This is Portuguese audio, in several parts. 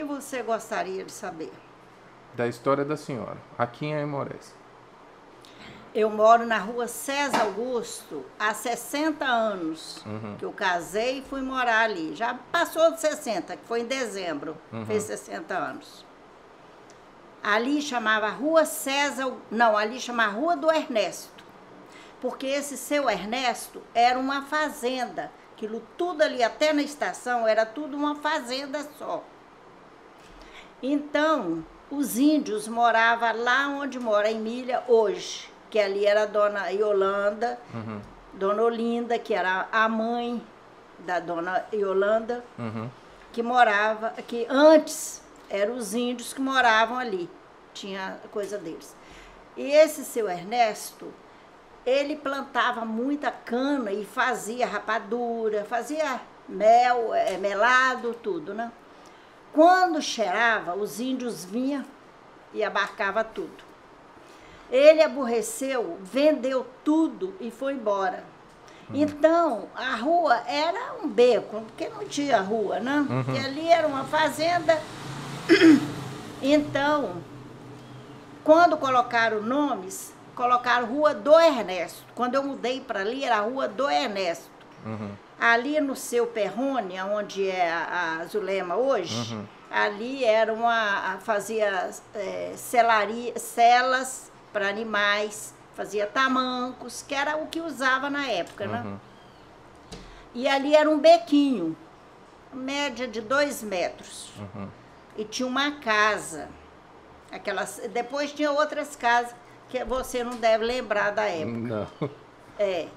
que você gostaria de saber? Da história da senhora, aqui em Aimorés. Eu moro na rua César Augusto há 60 anos Uhum. que eu casei e fui morar ali. Já passou de 60, que foi em dezembro, Uhum. fez 60 anos. Ali chamava Rua César, não, ali chamava Rua do Ernesto. Porque esse seu Ernesto era uma fazenda. Aquilo tudo ali, até na estação, era tudo uma fazenda só. Então, os índios moravam lá onde mora a Emília hoje, que ali era a dona Yolanda, Uhum. dona Olinda, que era a mãe da dona Yolanda, Uhum. que morava, que antes eram os índios que moravam ali, tinha coisa deles. E esse seu Ernesto, ele plantava muita cana e fazia rapadura, fazia mel, eh, melado, tudo, né? Quando cheirava, os índios vinham e abarcava tudo. Ele aborreceu, vendeu tudo e foi embora. Então, a rua era um beco, porque não tinha rua, né? Uhum. E ali era uma fazenda. Então, quando colocaram nomes, colocaram Rua do Ernesto. Quando eu mudei para ali, era a Rua do Ernesto. Uhum. Ali no seu Perrone, onde é a a Zulema hoje, Uhum. ali era uma. fazia é, celaria, celas para animais, fazia tamancos, que era o que usava na época, né? Uhum. E ali era um bequinho, média de dois metros. Uhum. E tinha uma casa. Aquelas, depois tinha outras casas que você não deve lembrar da época. Não. É.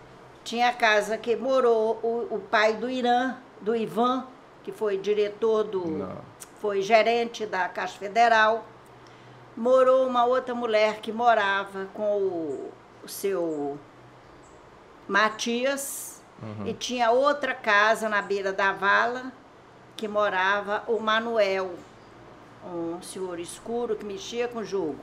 Tinha a casa que morou o, o pai do Irã, do Ivan, que foi diretor do. Não. foi gerente da Caixa Federal. Morou uma outra mulher que morava com o, o seu Matias. Uhum. E tinha outra casa na beira da vala que morava o Manuel, um senhor escuro que mexia com jogo.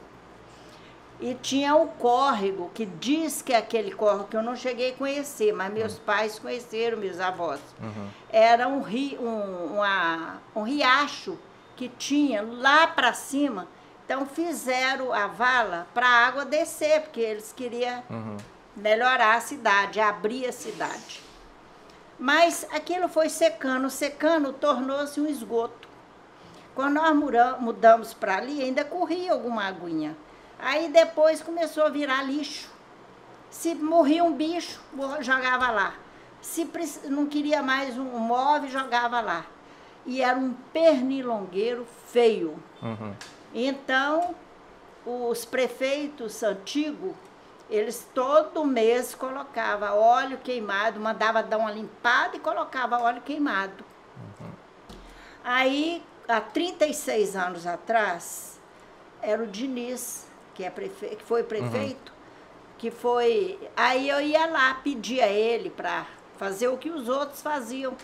E tinha o córrego, que diz que é aquele córrego que eu não cheguei a conhecer, mas meus pais conheceram, meus avós. Uhum. Era um, ri, um, uma- um riacho que tinha lá para cima. Então fizeram a vala para a água descer, porque eles queriam Uhum. melhorar a cidade, abrir a cidade. Mas aquilo foi secando, secando, tornou-se um esgoto. Quando nós mudamos para ali, ainda corria alguma aguinha. Aí depois começou a virar lixo. Se morria um bicho, jogava lá. Se não queria mais um móvel, jogava lá. E era um pernilongueiro feio. Uhum. Então, os prefeitos antigos, eles todo mês colocavam óleo queimado, mandava dar uma limpada e colocava óleo queimado. Aí, há 36 anos atrás, era o Diniz, que, é prefe... que foi prefeito, que foi. Aí eu ia lá pedir a ele para fazer o que os outros faziam.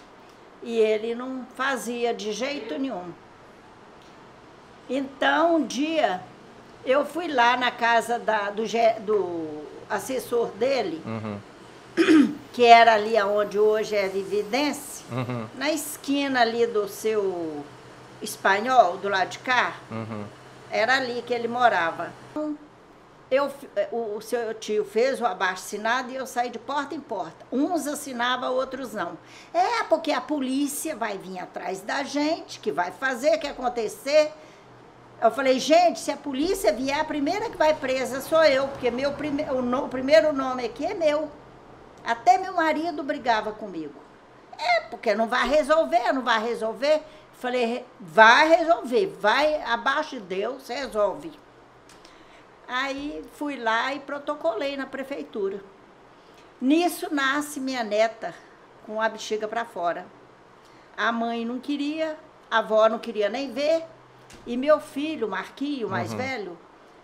E ele não fazia de jeito nenhum. Então, um dia, eu fui lá na casa da- do, do assessor dele, Uhum. que era ali onde hoje é Vividência, Uhum. na esquina ali do seu espanhol, do lado de cá, Uhum. Era ali que ele morava. Eu, o, o seu tio fez o abaixo assinado e eu saí de porta em porta. Uns assinavam, outros não. É, porque a polícia vai vir atrás da gente, que vai fazer, que acontecer. Eu falei, gente, se a polícia vier, a primeira que vai presa sou eu, porque meu prime o, no- o primeiro nome aqui é meu. Até meu marido brigava comigo. É, porque não vai resolver, não vai resolver. Falei, vai resolver, vai abaixo de Deus, resolve. Aí fui lá e protocolei na prefeitura. Nisso nasce minha neta com a bexiga para fora. A mãe não queria, a avó não queria nem ver. E meu filho, Marquinho, mais Uhum. velho,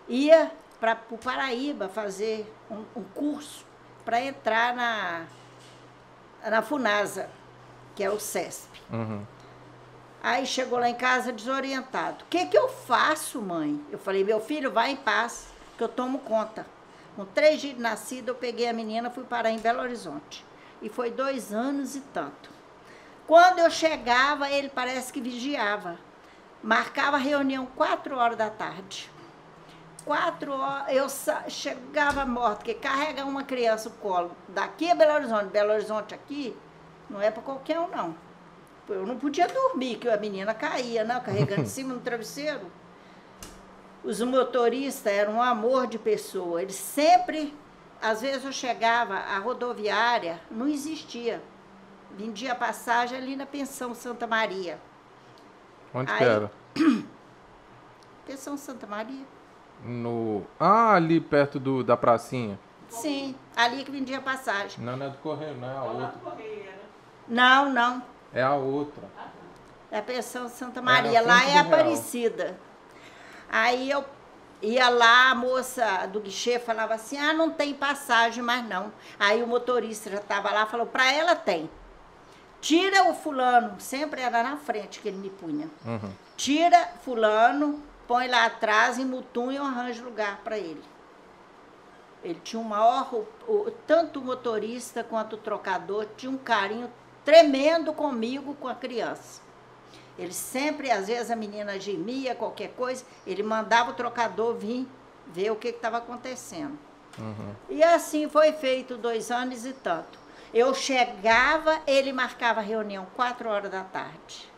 ia para o Paraíba fazer um, um curso para entrar na, na FUNASA, que é o CESP. Uhum. Aí chegou lá em casa desorientado. O que, que eu faço, mãe? Eu falei, meu filho, vai em paz, que eu tomo conta. Com três dias de nascida, eu peguei a menina fui parar em Belo Horizonte. E foi dois anos e tanto. Quando eu chegava, ele parece que vigiava. Marcava reunião quatro horas da tarde. Quatro horas, eu chegava morta, porque carregar uma criança no colo daqui a Belo Horizonte, Belo Horizonte aqui, não é para qualquer um, não. Eu não podia dormir, que a menina caía, não, carregando em cima no travesseiro. Os motoristas eram um amor de pessoa. Eles sempre, às vezes eu chegava, a rodoviária não existia. Vendia passagem ali na Pensão Santa Maria. Onde Aí, que era? Pensão Santa Maria. No. Ah, ali perto do, da pracinha. Sim, ali que vendia passagem. Não, não é do Correio, não é a outra. Não, não. É a outra. É a Pensão Santa Maria. Lá é Aparecida. Aí eu ia lá, a moça do guichê falava assim: ah, não tem passagem mais não. Aí o motorista já estava lá falou: para ela tem. Tira o fulano, sempre era na frente que ele me punha. Uhum. Tira fulano, põe lá atrás, em mutum e arranja lugar para ele. Ele tinha um maior, tanto o motorista quanto o trocador, tinha um carinho tremendo comigo, com a criança. Ele sempre, às vezes a menina gemia, qualquer coisa, ele mandava o trocador vir ver o que estava acontecendo. Uhum. E assim foi feito dois anos e tanto. Eu chegava, ele marcava reunião quatro horas da tarde.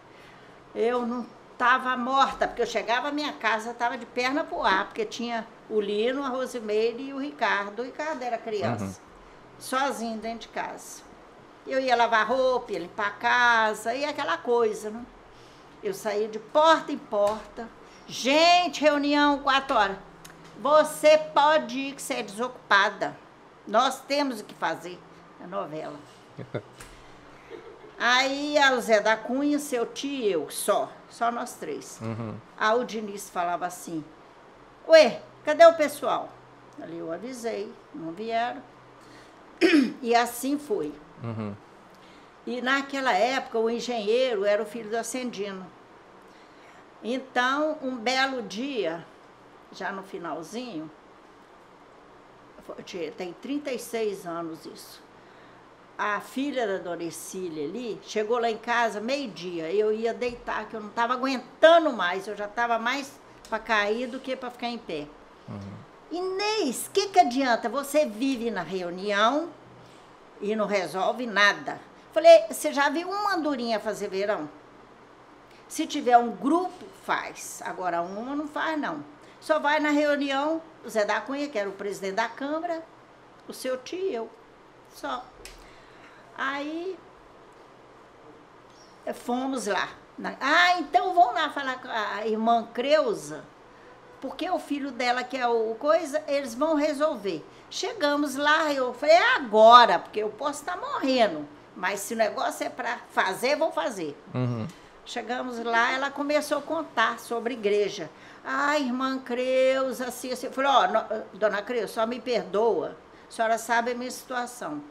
Eu não estava morta, porque eu chegava, a minha casa estava de perna pro ar, porque tinha o Lino, a Rosimeire e o Ricardo. O Ricardo era criança, uhum. sozinho dentro de casa. Eu ia lavar roupa, ia limpar a casa, e aquela coisa, né? Eu saía de porta em porta. Gente, reunião quatro horas. Você pode ir que você é desocupada. Nós temos o que fazer a novela. Aí o Zé da Cunha, seu tio e eu, só. Só nós três. Uhum. Aí o Diniz falava assim, ué, cadê o pessoal? Ali eu avisei, não vieram. E assim foi. Uhum. E naquela época o engenheiro era o filho do Ascendino. Então, um belo dia, já no finalzinho, tem 36 anos isso a filha da dona Ercília ali chegou lá em casa meio-dia. Eu ia deitar, que eu não estava aguentando mais. Eu já estava mais para cair do que para ficar em pé. Uhum. Inês, o que, que adianta? Você vive na reunião e não resolve nada. Falei, você já viu uma andorinha fazer verão? Se tiver um grupo, faz. Agora uma não faz, não. Só vai na reunião, o Zé da Cunha, que era o presidente da Câmara, o seu tio e eu. Só. Aí fomos lá. Ah, então vamos lá falar com a irmã Creuza, porque o filho dela que é o coisa, eles vão resolver. Chegamos lá, eu falei, é agora, porque eu posso estar morrendo, mas se o negócio é para fazer, vou fazer. Uhum. Chegamos lá, ela começou a contar sobre igreja. Ah, irmã Creuza, assim, assim. Eu falei, ó, oh, dona Creuza, só me perdoa, a senhora sabe a minha situação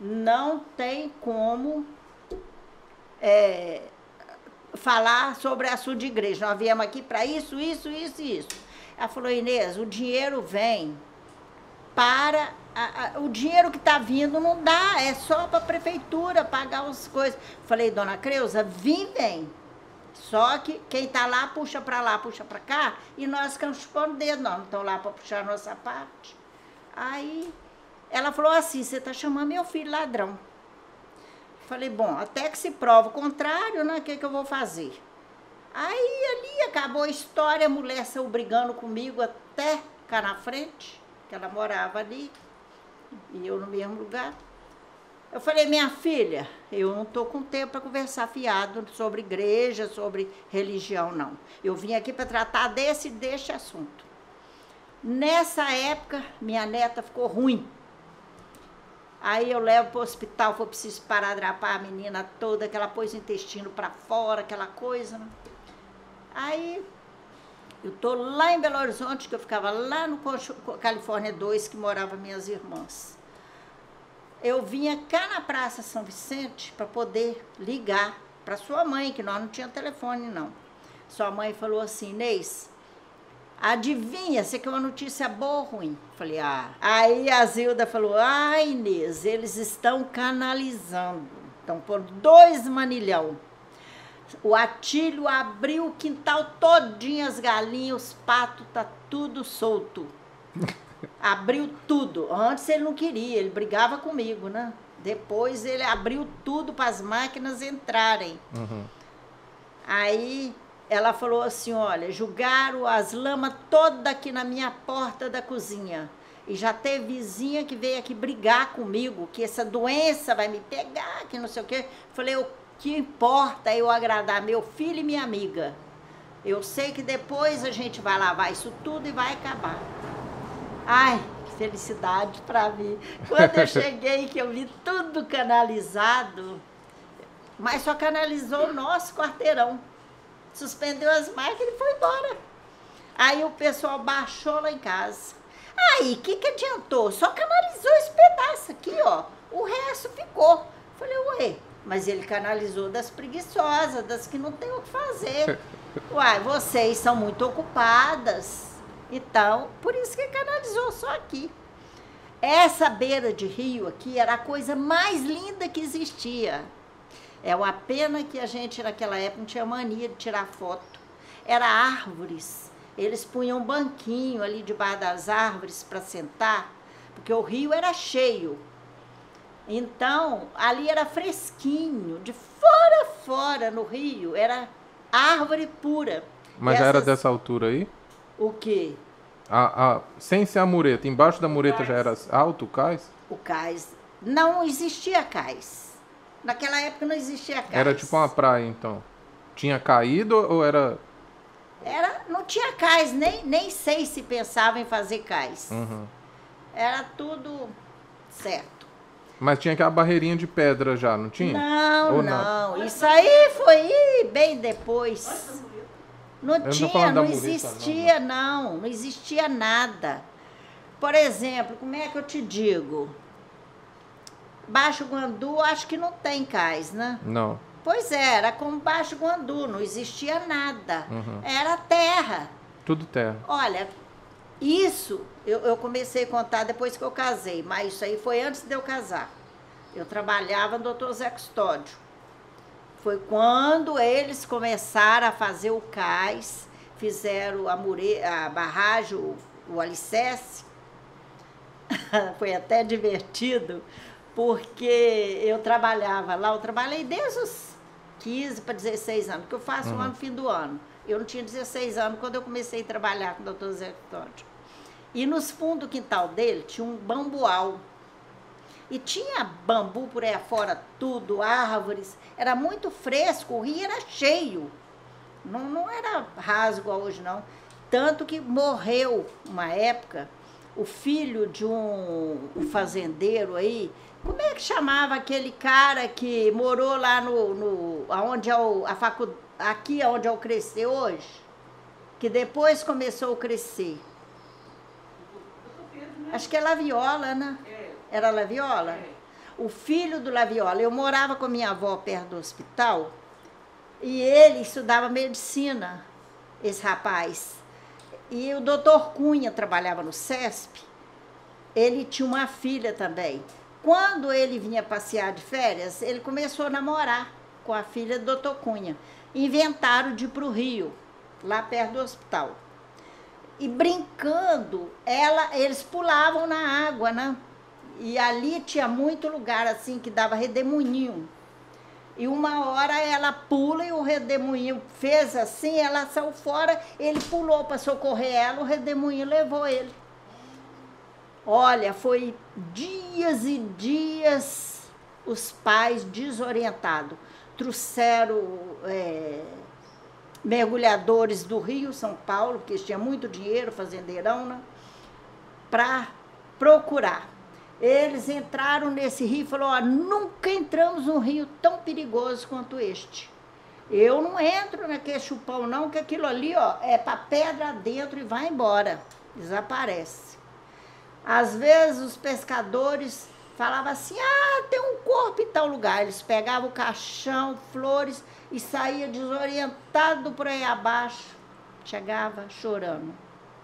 não tem como é, falar sobre assunto de igreja. Nós viemos aqui para isso, isso, isso e isso. Ela falou, Inês, o dinheiro vem para. A, a, o dinheiro que está vindo não dá, é só para a prefeitura pagar as coisas. Falei, dona Creuza, vim, vem. Só que quem está lá puxa para lá, puxa para cá, e nós ficamos chupando dedo, nós não estamos lá para puxar a nossa parte. Aí ela falou assim: você está chamando meu filho ladrão. Falei, bom, até que se prova o contrário, né? O que, que eu vou fazer? Aí ali acabou a história, a mulher saiu brigando comigo até cá na frente, que ela morava ali, e eu no mesmo lugar. Eu falei, minha filha, eu não estou com tempo para conversar fiado sobre igreja, sobre religião, não. Eu vim aqui para tratar desse deste assunto. Nessa época, minha neta ficou ruim. Aí eu levo para o hospital, foi preciso parar drapar a menina toda, que ela pôs o intestino para fora, aquela coisa. Né? Aí eu tô lá em Belo Horizonte, que eu ficava lá no Califórnia 2, que morava minhas irmãs. Eu vinha cá na Praça São Vicente para poder ligar para sua mãe, que nós não tinha telefone não. Sua mãe falou assim, Inês, Adivinha, você quer uma notícia boa ou ruim? Falei, ah. Aí a Zilda falou, ah, Inês, eles estão canalizando. Estão por dois manilhão. O Atílio abriu o quintal todinho, as galinhas, os patos, tá tudo solto. abriu tudo. Antes ele não queria, ele brigava comigo, né? Depois ele abriu tudo para as máquinas entrarem. Uhum. Aí ela falou assim: olha, julgaram as lamas todas aqui na minha porta da cozinha. E já teve vizinha que veio aqui brigar comigo, que essa doença vai me pegar, que não sei o quê. Falei, o que importa eu agradar meu filho e minha amiga? Eu sei que depois a gente vai lavar isso tudo e vai acabar. Ai, que felicidade para mim. Quando eu cheguei, que eu vi tudo canalizado, mas só canalizou o nosso quarteirão. Suspendeu as máquinas e foi embora. Aí o pessoal baixou lá em casa. Aí, o que, que adiantou? Só canalizou esse pedaço aqui, ó. O resto ficou. Falei, ué, mas ele canalizou das preguiçosas, das que não tem o que fazer. Uai, vocês são muito ocupadas. Então, por isso que canalizou só aqui. Essa beira de rio aqui era a coisa mais linda que existia. É uma pena que a gente naquela época não tinha mania de tirar foto. Era árvores. Eles punham um banquinho ali debaixo das árvores para sentar, porque o rio era cheio. Então, ali era fresquinho, de fora a fora no rio, era árvore pura. Mas já era dessa altura aí? O quê? A, a, sem ser a mureta, embaixo da mureta já era alto o cais? O cais. Não existia cais. Naquela época não existia cais. Era tipo uma praia, então. Tinha caído ou era. Era, não tinha cais, nem, nem sei se pensava em fazer cais. Uhum. Era tudo certo. Mas tinha aquela barreirinha de pedra já, não tinha? Não, não. Isso aí foi bem depois. Não não tinha, não, mureta, existia, não, não existia nada. Por exemplo, como é que eu te digo? Baixo Guandu, acho que não tem cais, né? Não. Pois é, era como Baixo Guandu, não existia nada. Uhum. Era terra. Tudo terra. Olha, isso eu, eu comecei a contar depois que eu casei, mas isso aí foi antes de eu casar. Eu trabalhava no Dr. Zé Custódio. Foi quando eles começaram a fazer o cais, fizeram a, mure, a barragem, o, o alicerce. foi até divertido, porque eu trabalhava lá, eu trabalhei desde os 15 para 16 anos, que eu faço Uhum. lá no fim do ano. Eu não tinha 16 anos quando eu comecei a trabalhar com o doutor Zé Custódio. E nos fundos do quintal dele tinha um bambual. E tinha bambu por aí fora, tudo, árvores. Era muito fresco, o rio era cheio. Não, não era raso igual hoje, não. Tanto que morreu, uma época, o filho de um, fazendeiro aí. Como é que chamava aquele cara que morou lá no. no aonde é o, a facu, aqui onde eu cresci hoje? Que depois começou a crescer. Acho que é Laviola, né? Era Laviola? O filho do Laviola. Eu morava com minha avó perto do hospital e ele estudava medicina, esse rapaz. E o doutor Cunha trabalhava no CESP. Ele tinha uma filha também. Quando ele vinha passear de férias, ele começou a namorar com a filha do doutor Cunha. Inventaram de ir para o Rio, lá perto do hospital. E brincando, ela, eles pulavam na água, né? E ali tinha muito lugar assim que dava redemoinho. E uma hora ela pula e o redemoinho fez assim, ela saiu fora, ele pulou para socorrer ela, o redemoinho levou ele. Olha, foi dias e dias os pais desorientados. Trouxeram é, mergulhadores do Rio, São Paulo, que eles tinham muito dinheiro, fazendeirão, né? Para procurar. Eles entraram nesse rio e falaram, ó, nunca entramos num rio tão perigoso quanto este. Eu não entro naquele chupão não, que aquilo ali, ó, é para pedra dentro e vai embora. Desaparece. Às vezes os pescadores falavam assim, ah, tem um corpo em tal lugar. Eles pegavam o caixão, flores e saía desorientado por aí abaixo. Chegava chorando.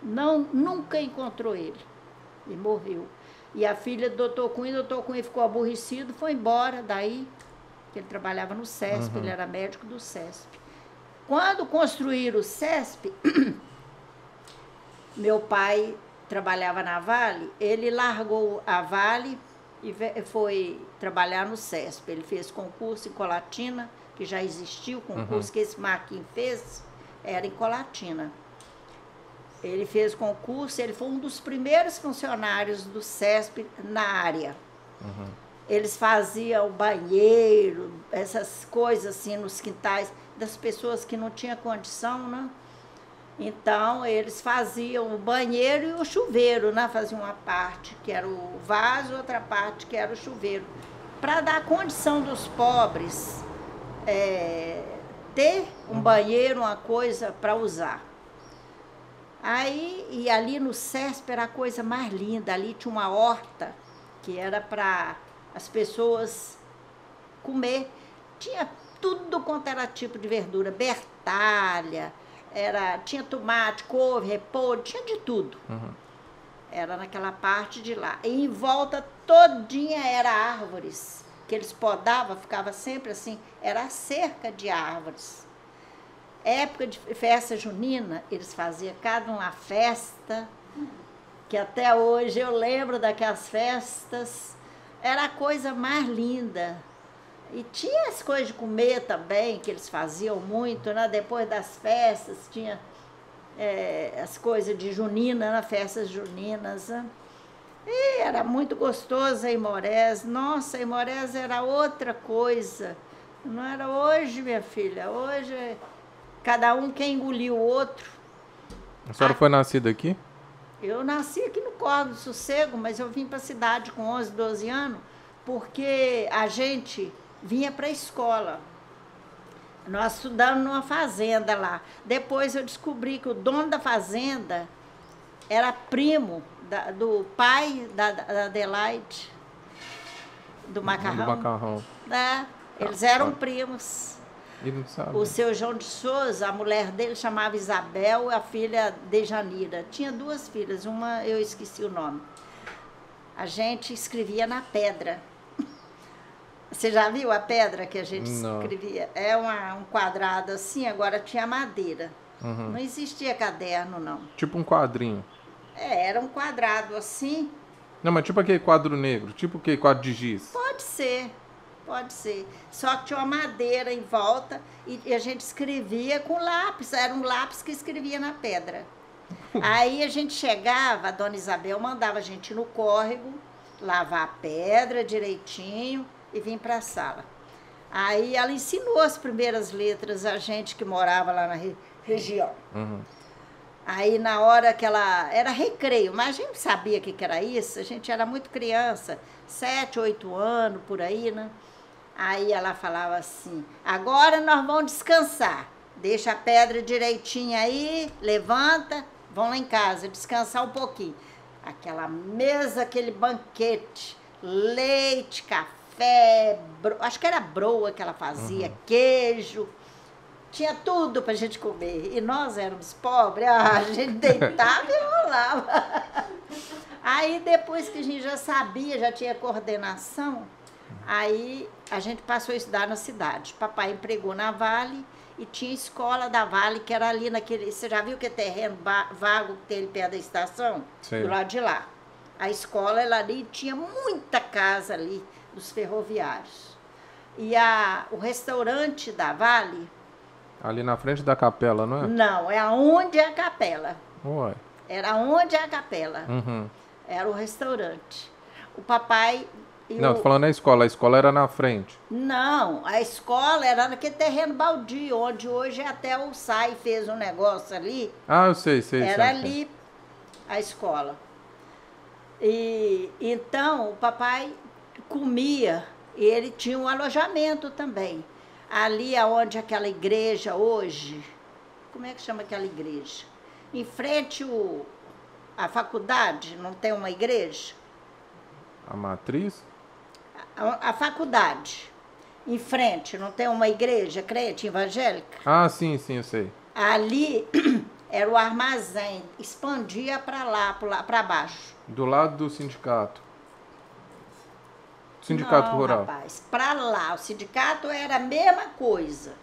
Não, nunca encontrou ele. E morreu. E a filha do doutor Cunha, o doutor Cunha ficou aborrecido, foi embora daí. que ele trabalhava no CESP, ele era médico do CESP. Quando construíram o CESP, meu pai trabalhava na Vale, ele largou a Vale e foi trabalhar no CESP. Ele fez concurso em Colatina, que já existia o concurso que esse Marquinhos fez, era em Colatina. Ele fez concurso, ele foi um dos primeiros funcionários do CESP na área. Eles faziam banheiro, essas coisas assim nos quintais das pessoas que não tinham condição, né? Então, eles faziam o banheiro e o chuveiro, né? Faziam uma parte que era o vaso, outra parte que era o chuveiro. Para dar condição dos pobres é, ter um banheiro, uma coisa para usar. Aí, e ali no CESP era a coisa mais linda, ali tinha uma horta que era para as pessoas comer. Tinha tudo quanto era tipo de verdura, bertalha, era, tinha tomate, couve, repolho, tinha de tudo. Era naquela parte de lá. E em volta todinha era árvores, que eles podavam, ficava sempre assim, era cerca de árvores. Época de festa junina, eles faziam cada uma festa, que até hoje eu lembro daquelas festas, era a coisa mais linda. E tinha as coisas de comer também, que eles faziam muito, né? Depois das festas, tinha eh, as coisas de junina, né? festas juninas. Né? E era muito gostoso a Imorés. Nossa, a Imorés era outra coisa. Não era hoje, minha filha. Hoje, cada um quer engolir o outro. A senhora foi nascida aqui? Eu nasci aqui no Corvo do Sossego, mas eu vim para a cidade com 11, 12 anos, porque a gente vinha para a escola. Nós estudamos numa fazenda lá. Depois eu descobri que o dono da fazenda era primo da- do pai da, da Adelaide, do macarrão. Do macarrão. É, eles eram primos. E não sabe. O seu João de Souza, a mulher dele chamava Isabel, a filha de Janira. Tinha duas filhas, uma eu esqueci o nome. A gente escrevia na pedra. Você já viu a pedra que a gente Não. escrevia? É uma- um quadrado assim, agora tinha madeira. Uhum. Não existia caderno, não. Tipo um quadrinho. É, era um quadrado assim. Não, mas tipo aquele quadro negro. Tipo aquele quadro de giz. Pode ser, pode ser. Só que tinha uma madeira em volta e, e a gente escrevia com lápis. Era um lápis que escrevia na pedra. Aí a gente chegava, a dona Isabel mandava a gente ir no córrego, lavar a pedra direitinho e vir para a sala. Aí ela ensinou as primeiras letras a gente que morava lá na re- região. Uhum. Aí na hora que ela. Era recreio, mas a gente sabia o que, que era isso, a gente era muito criança, sete, oito anos por aí, né? Aí ela falava assim: agora nós vamos descansar. Deixa a pedra direitinho aí, levanta, vão lá em casa, descansar um pouquinho. Aquela mesa, aquele banquete, leite, café, bro- acho que era broa que ela fazia, queijo. Tinha tudo pra gente comer. E nós éramos pobres, a gente deitava e rolava. Aí depois que a gente já sabia, já tinha coordenação, aí a gente passou a estudar na cidade. Papai empregou na Vale e tinha escola da Vale, que era ali naquele. Você já viu que é terreno vago que tem ali perto da estação? Sei. Do lado de lá. A escola era ali, tinha muita casa ali dos ferroviários. E a, o restaurante da Vale, Ali na frente da capela, não é? não, é aonde é a capela. Ué. Era onde é a capela. Uhum. Era o restaurante. O papai. Não, o- tô falando na escola. A escola era na frente. Não, a escola era naquele terreno baldio, onde hoje até o SAI fez um negócio ali. Ah, eu sei, sei. Era sei, sei. ali a escola. E então o papai comia e ele tinha um alojamento também. Ali aonde aquela igreja hoje, como é que chama aquela igreja? Em frente o, a faculdade, não tem uma igreja? A matriz? A, a faculdade, em frente, não tem uma igreja crente evangélica? Ah, sim, sim, eu sei. Ali era o armazém, expandia para lá, para baixo. Do lado do sindicato. Sindicato não, rural? rapaz, para lá, o sindicato era a mesma coisa.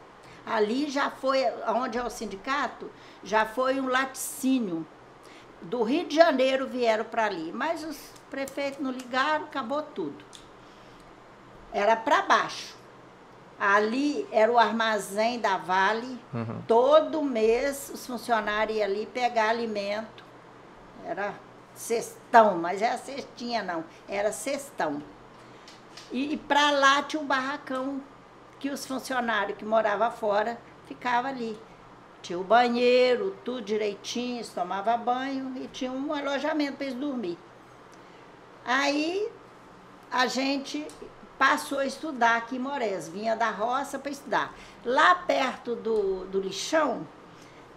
Ali já foi, onde é o sindicato, já foi um laticínio. Do Rio de Janeiro vieram para ali, mas os prefeitos não ligaram, acabou tudo. Era para baixo. Ali era o armazém da Vale. Uhum. Todo mês os funcionários iam ali pegar alimento. Era cestão, mas era cestinha não, era cestão. E, e para lá tinha um barracão que os funcionários que moravam fora ficavam ali. Tinha o banheiro, tudo direitinho, eles tomavam banho e tinha um alojamento para eles dormir. Aí a gente passou a estudar aqui em Morés, vinha da roça para estudar. Lá perto do, do lixão,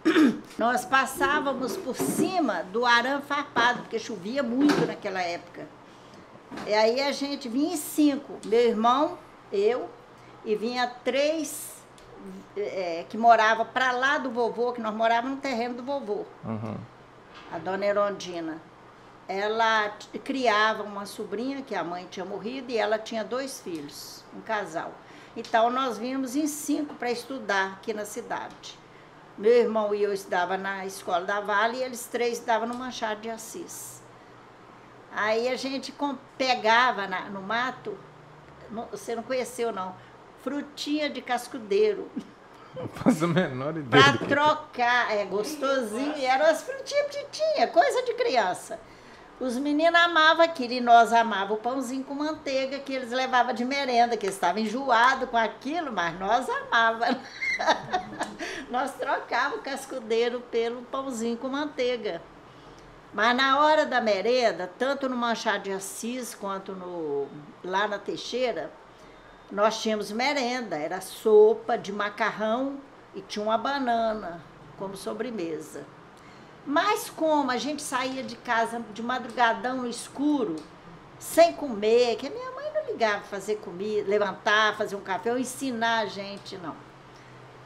nós passávamos por cima do arame farpado, porque chovia muito naquela época. E aí a gente vinha em cinco, meu irmão, eu, e vinha três é, que morava para lá do vovô, que nós morávamos no terreno do vovô, Uhum. a dona Erondina. Ela criava uma sobrinha, que a mãe tinha morrido, e ela tinha dois filhos, um casal. Então nós vínhamos em cinco para estudar aqui na cidade. Meu irmão e eu estudava na escola da Vale e eles três estudavam no Machado de Assis. Aí a gente pegava na- no mato, não- você não conheceu não, frutinha de cascudeiro, Não faço a menor ideia. para do que- trocar, é gostosinho, e eram as frutinhas petitinhas, coisa de criança. Os meninos amavam aquilo e nós amávamos o pãozinho com manteiga que eles levavam de merenda, que eles estavam enjoados com aquilo, mas nós amávamos. nós trocávamos o cascudeiro pelo pãozinho com manteiga. Mas na hora da merenda, tanto no Machado de Assis quanto no, lá na Teixeira, nós tínhamos merenda, era sopa de macarrão e tinha uma banana como sobremesa. Mas como a gente saía de casa de madrugadão no escuro, sem comer, que a minha mãe não ligava fazer comida, levantar, fazer um café ou ensinar a gente, não.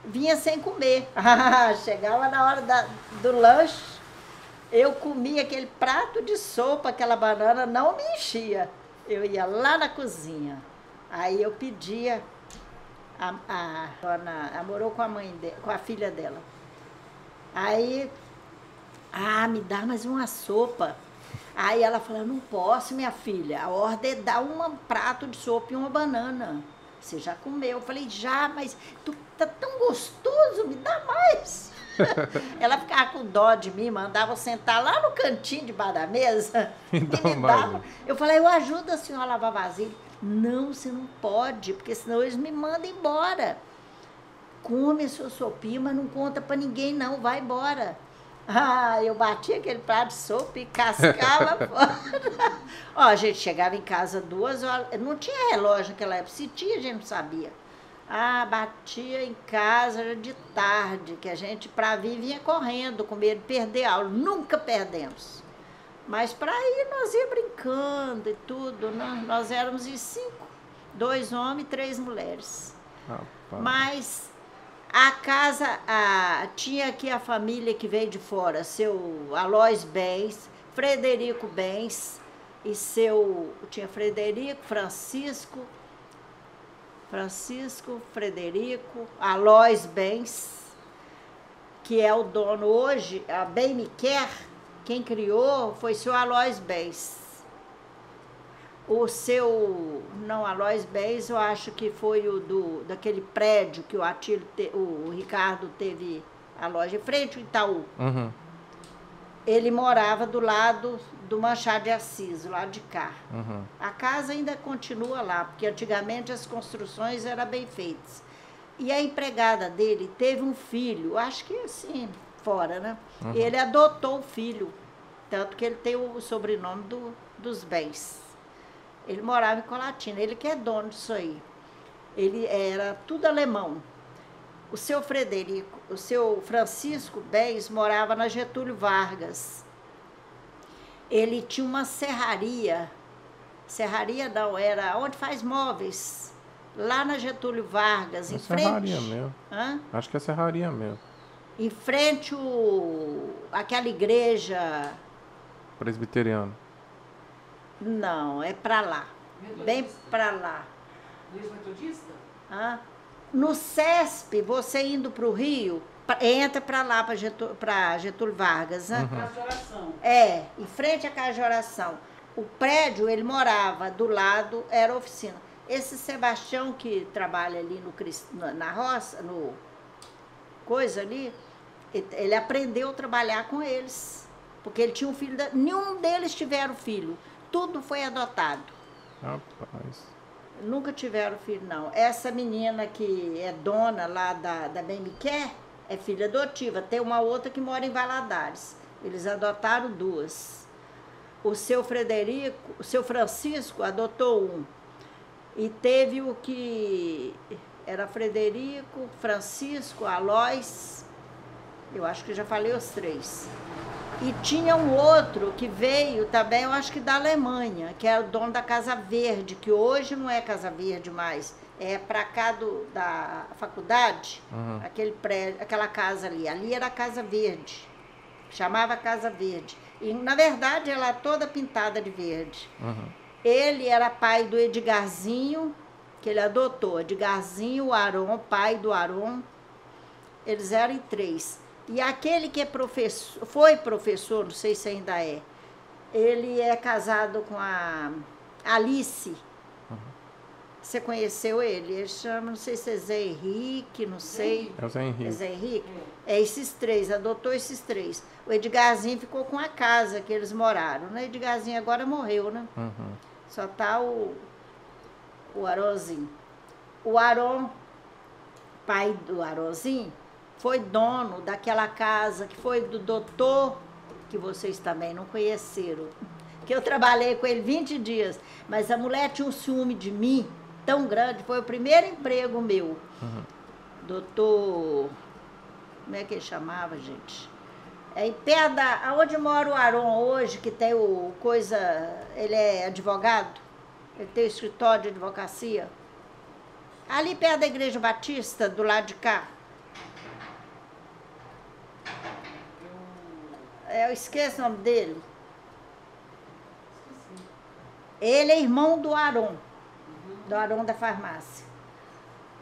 Vinha sem comer. Chegava na hora da, do lanche, eu comia aquele prato de sopa, aquela banana não me enchia. Eu ia lá na cozinha. Aí eu pedia, a, a dona, morou com a mãe de, com a filha dela. Aí, ah, me dá mais uma sopa. Aí ela falou, não posso, minha filha. A ordem é dar um prato de sopa e uma banana. Você já comeu? Eu falei, já, mas tu tá tão gostoso, me dá mais. ela ficava com dó de mim, mandava eu sentar lá no cantinho debaixo da mesa Me e me dava. Eu falei, eu ajudo a senhora a lavar vasilha. Não, você não pode, porque senão eles me mandam embora. Come a sua sopinha, mas não conta pra ninguém não, vai embora. Ah, eu batia aquele prato de sopa e cascava fora. Ó, a gente chegava em casa duas horas, não tinha relógio naquela época, se tinha a gente não sabia. Ah, batia em casa de tarde, que a gente pra vir vinha correndo, com medo de perder aula. Nunca perdemos. Mas para ir nós ia brincando e tudo, né? nós éramos em cinco, dois homens e três mulheres. Rapaz. Mas a casa, a, tinha aqui a família que veio de fora, seu Alois Bens, Frederico Bens e seu, tinha Frederico, Francisco, Francisco, Frederico, Alois Bens, que é o dono hoje, a Bem Me Quer, quem criou foi seu Alois Bens. O seu, não, Alois Bens, eu acho que foi o do, daquele prédio que o Atílio, te- o Ricardo teve a loja em frente ao Itaú. Uhum. Ele morava do lado do Machado de Assis, lado de cá. Uhum. A casa ainda continua lá, porque antigamente as construções eram bem feitas. E a empregada dele teve um filho, acho que assim, fora, né? E ele adotou o filho, tanto que ele tem o sobrenome do, dos bens. Ele morava em Colatina, ele que é dono disso aí. Ele era tudo alemão. O seu Frederico, o seu Francisco Bens morava na Getúlio Vargas. Ele tinha uma serraria, serraria não, era onde faz móveis, lá na Getúlio Vargas, É em frente. serraria mesmo. Hã? Acho que é serraria mesmo. Em frente o, aquela igreja, Presbiteriano. não, é para lá. bem para lá. Igreja Metodista? Ah, no CESP, você indo para o Rio, pra- entra para lá, para Getúlio, pra Getúlio Vargas. Né? Casa de oração. É, em frente à casa de oração. O prédio, ele morava do lado, era a oficina. Esse Sebastião que trabalha ali no, na roça, no coisa ali, ele- ele aprendeu a trabalhar com eles. Porque ele tinha um filho, da, nenhum deles tiveram filho. Tudo foi adotado. Rapaz. Nunca tiveram filho, não. Essa menina que é dona lá da, da Bem Me Quer é filha adotiva. Tem uma outra que mora em Valadares. Eles adotaram duas. O seu Frederico, o seu Francisco adotou um. E teve o que era Frederico, Francisco, Alois. Eu acho que já falei os três. E tinha um outro que veio também, eu acho que da Alemanha, que era o dono da Casa Verde, que hoje não é Casa Verde mais, é para cá do, da faculdade, Uhum. aquele prédio, aquela casa ali. Ali era a Casa Verde, chamava Casa Verde. E na verdade ela é toda pintada de verde. Uhum. Ele era pai do Edgarzinho, que ele adotou. Edgarzinho, o Aron, pai do Aron. Eles eram em três. E aquele que é professor, foi professor, não sei se ainda é, ele é casado com a Alice. Você conheceu ele? Ele chama, não sei se é Zé Henrique, não sei. É o Zé É Henrique. Zé Henrique? É esses três, adotou esses três. O Edgarzinho ficou com a casa que eles moraram. né? O Edgarzinho agora morreu, né? Uhum. Só tá o, o Aronzinho. O Aron, pai do Aronzinho, foi dono daquela casa que foi do doutor, que vocês também não conheceram. Que eu trabalhei com ele 20 dias. Mas a mulher tinha um ciúme de mim tão grande, foi o primeiro emprego meu. Doutor. Como é que ele chamava, gente? É em pé da. Aonde mora o Aron hoje, que tem o coisa. Ele é advogado? Ele tem o escritório de advocacia? Ali perto da Igreja Batista, do lado de cá. É, eu esqueço o nome dele. Ele é irmão do Aron, do Aron da farmácia.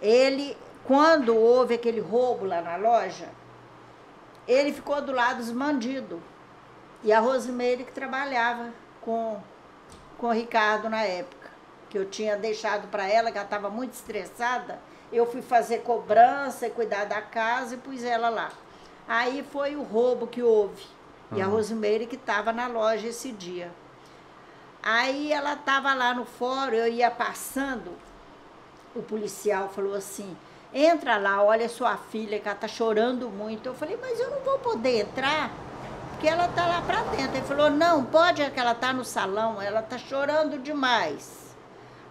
Ele, quando houve aquele roubo lá na loja, ele ficou do lado dos bandidos. E a Rosimeire que trabalhava com, com o Ricardo na época, que eu tinha deixado para ela, que ela estava muito estressada. Eu fui fazer cobrança e cuidar da casa e pus ela lá. Aí foi o roubo que houve. E a Uhum. Rosimeire que estava na loja esse dia. Aí ela estava lá no fórum, eu ia passando, o policial falou assim, entra lá, olha sua filha que ela tá chorando muito. Eu falei, mas eu não vou poder entrar, porque ela tá lá para dentro. Ele falou, não, pode é que ela tá no salão, ela tá chorando demais.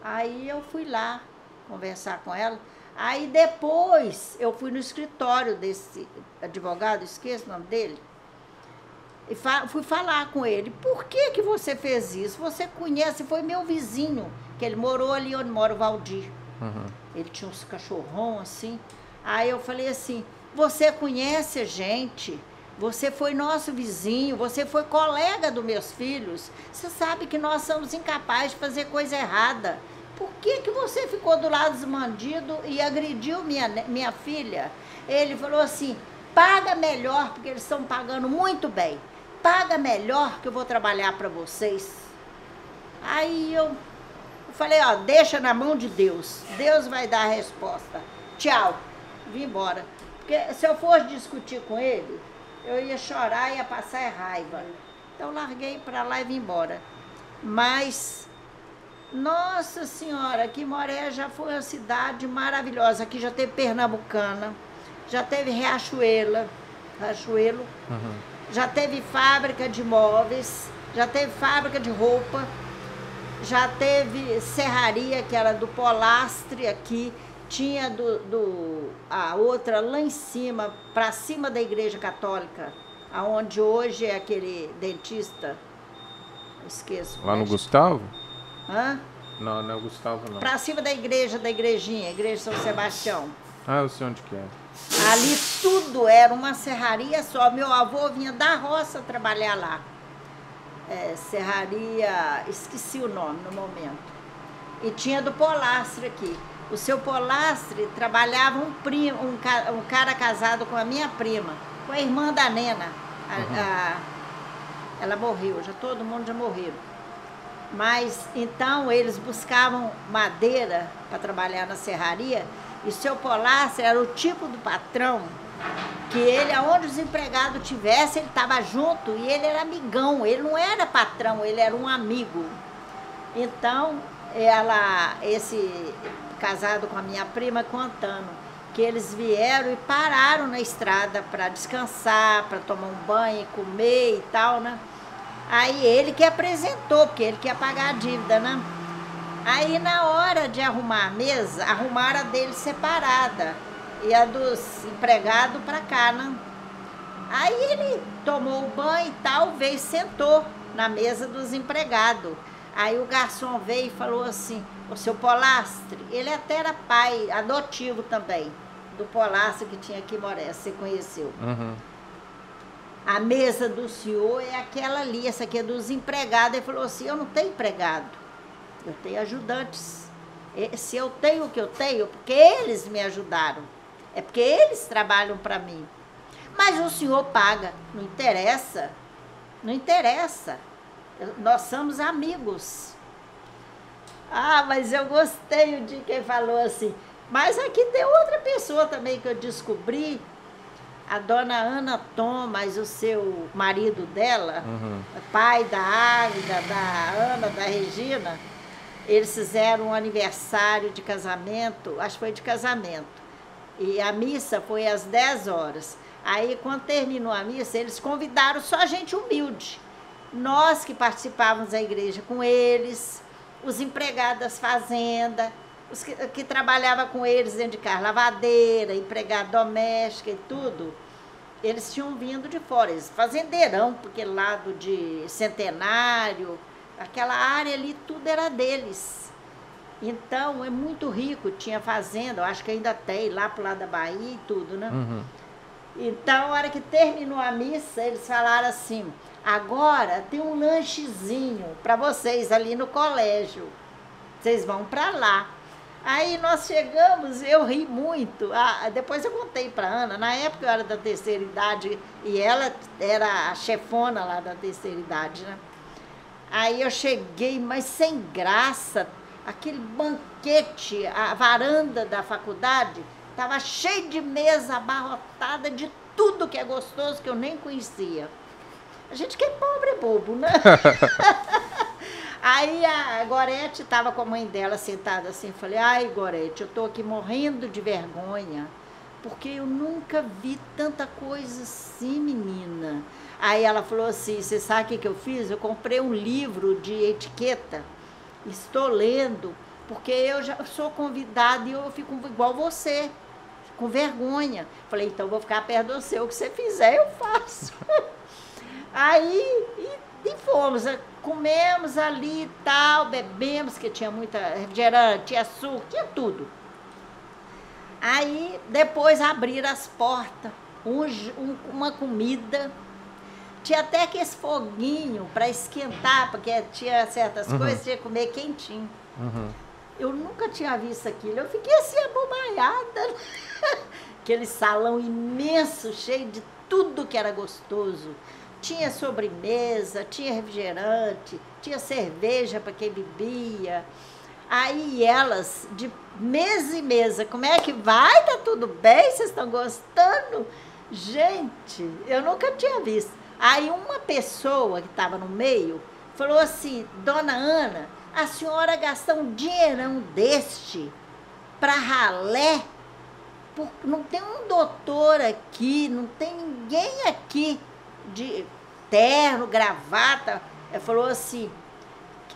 Aí eu fui lá conversar com ela. Aí depois eu fui no escritório desse advogado, esqueço o nome dele, e fa- fui falar com ele. Por que, que você fez isso? Você conhece, foi meu vizinho, que ele morou ali onde mora o Valdir. Uhum. Ele tinha uns cachorrão assim. Aí eu falei assim: Você conhece a gente? Você foi nosso vizinho, você foi colega dos meus filhos. Você sabe que nós somos incapazes de fazer coisa errada. Por que, que você ficou do lado dos bandidos e agrediu minha, minha filha? Ele falou assim: paga melhor, porque eles estão pagando muito bem. Paga melhor que eu vou trabalhar para vocês. Aí eu falei, ó, deixa na mão de Deus. Deus vai dar a resposta. Tchau. Vim embora. Porque se eu fosse discutir com ele, eu ia chorar ia passar raiva. Então larguei para lá e vim embora. Mas, nossa senhora, que Moré já foi uma cidade maravilhosa. Aqui já teve Pernambucana, já teve Riachuela, Riachuelo, Uhum. Já teve fábrica de móveis, já teve fábrica de roupa, já teve serraria, que era do Polastre aqui, tinha do, do- a outra lá em cima, para cima da igreja católica, aonde hoje é aquele dentista, esqueço. Lá no Gustavo? Hã? Não, não é o Gustavo, não. Para cima da igreja, da igrejinha, igreja São Sebastião. Ah, eu sei onde que é. Ali tudo era uma serraria só. Meu avô vinha da roça trabalhar lá. É, serraria, esqueci o nome no momento. E tinha do Polastre aqui. O seu Polastre trabalhava um, primo, um, ca- um cara casado com a minha prima, com a irmã da Nena. A- a- ela morreu, já todo mundo já morreu. Mas então eles buscavam madeira para trabalhar na serraria e seu Polastre era o tipo do patrão que ele, aonde os empregados tivessem, ele estava junto e ele era amigão, ele não era patrão, ele era um amigo. Então, ela, esse casado com a minha prima contando que eles vieram e pararam na estrada para descansar, para tomar um banho, comer e tal, né? Aí ele que apresentou, porque ele que ia pagar a dívida, né? Aí na hora de arrumar a mesa, arrumaram a dele separada e a dos empregados para cá, né? Aí ele tomou o banho e tal, veio e sentou na mesa dos empregados. Aí o garçom veio e falou assim, o seu Polastre, ele até era pai adotivo também, do Polastre que tinha aqui em Moré, você conheceu. Uhum. A mesa do senhor é aquela ali, essa aqui é dos empregados. Ele falou assim, eu não tenho empregado, eu tenho ajudantes. E Se eu tenho o que eu tenho, porque eles me ajudaram. É porque eles trabalham para mim. Mas o senhor paga. Não interessa. Não interessa. Eu- Nós somos amigos. Ah, mas eu gostei de quem falou assim. Mas aqui tem outra pessoa também que eu descobri. A dona Ana Thomas, o seu marido dela, Uhum. pai da Águida, da Ana, da Regina, eles fizeram um aniversário de casamento, acho que foi de casamento. E a missa foi às 10 horas. Aí, quando terminou a missa, eles convidaram só gente humilde. Nós que participávamos da igreja com eles, os empregados das fazendas, os que, que trabalhavam com eles dentro de casa, lavadeira, empregada doméstica e tudo, eles tinham vindo de fora, eles fazendeirão, porque lado de Centenário, aquela área ali, tudo era deles. Então, é muito rico, tinha fazenda, eu acho que ainda tem, lá pro lado da Bahia e tudo, né? Uhum. Então, a hora que terminou a missa, eles falaram assim: agora tem um lanchezinho para vocês ali no colégio. Vocês vão para lá. Aí nós chegamos, eu ri muito. Ah, depois eu contei para Ana, na época eu era da terceira idade e ela era a chefona lá da terceira idade, né? Aí eu cheguei, mas sem graça, aquele banquete, a varanda da faculdade, estava cheio de mesa abarrotada de tudo que é gostoso que eu nem conhecia. A gente que é pobre é bobo, né? Aí a Gorete estava com a mãe dela sentada assim, falei, ai Gorete, eu estou aqui morrendo de vergonha, porque eu nunca vi tanta coisa assim, menina. Aí ela falou assim, você sabe o que, que eu fiz? Eu comprei um livro de etiqueta, estou lendo, porque eu já sou convidada e eu fico igual você, com vergonha. Falei, então vou ficar perto do seu, o que você fizer eu faço. Aí, e, e fomos, eh, comemos ali e tal, bebemos, que tinha muita refrigerante, tinha açúcar, tinha tudo. Aí, depois abriram as portas, um um- uma comida, tinha até aquele foguinho para esquentar, porque tinha certas Uhum. coisas, tinha que comer quentinho. Uhum. Eu nunca tinha visto aquilo. Eu fiquei assim, abobalhada. Aquele salão imenso, cheio de tudo que era gostoso. Tinha sobremesa, tinha refrigerante, tinha cerveja para quem bebia. Aí elas, de mesa em mesa, como é que vai? Tá tudo bem? Vocês estão gostando? Gente, eu nunca tinha visto. Aí uma pessoa que estava no meio falou assim, Dona Ana, a senhora gastou um dinheirão deste para ralé? Por- não tem um doutor aqui, não tem ninguém aqui de terno, gravata. Ela falou assim,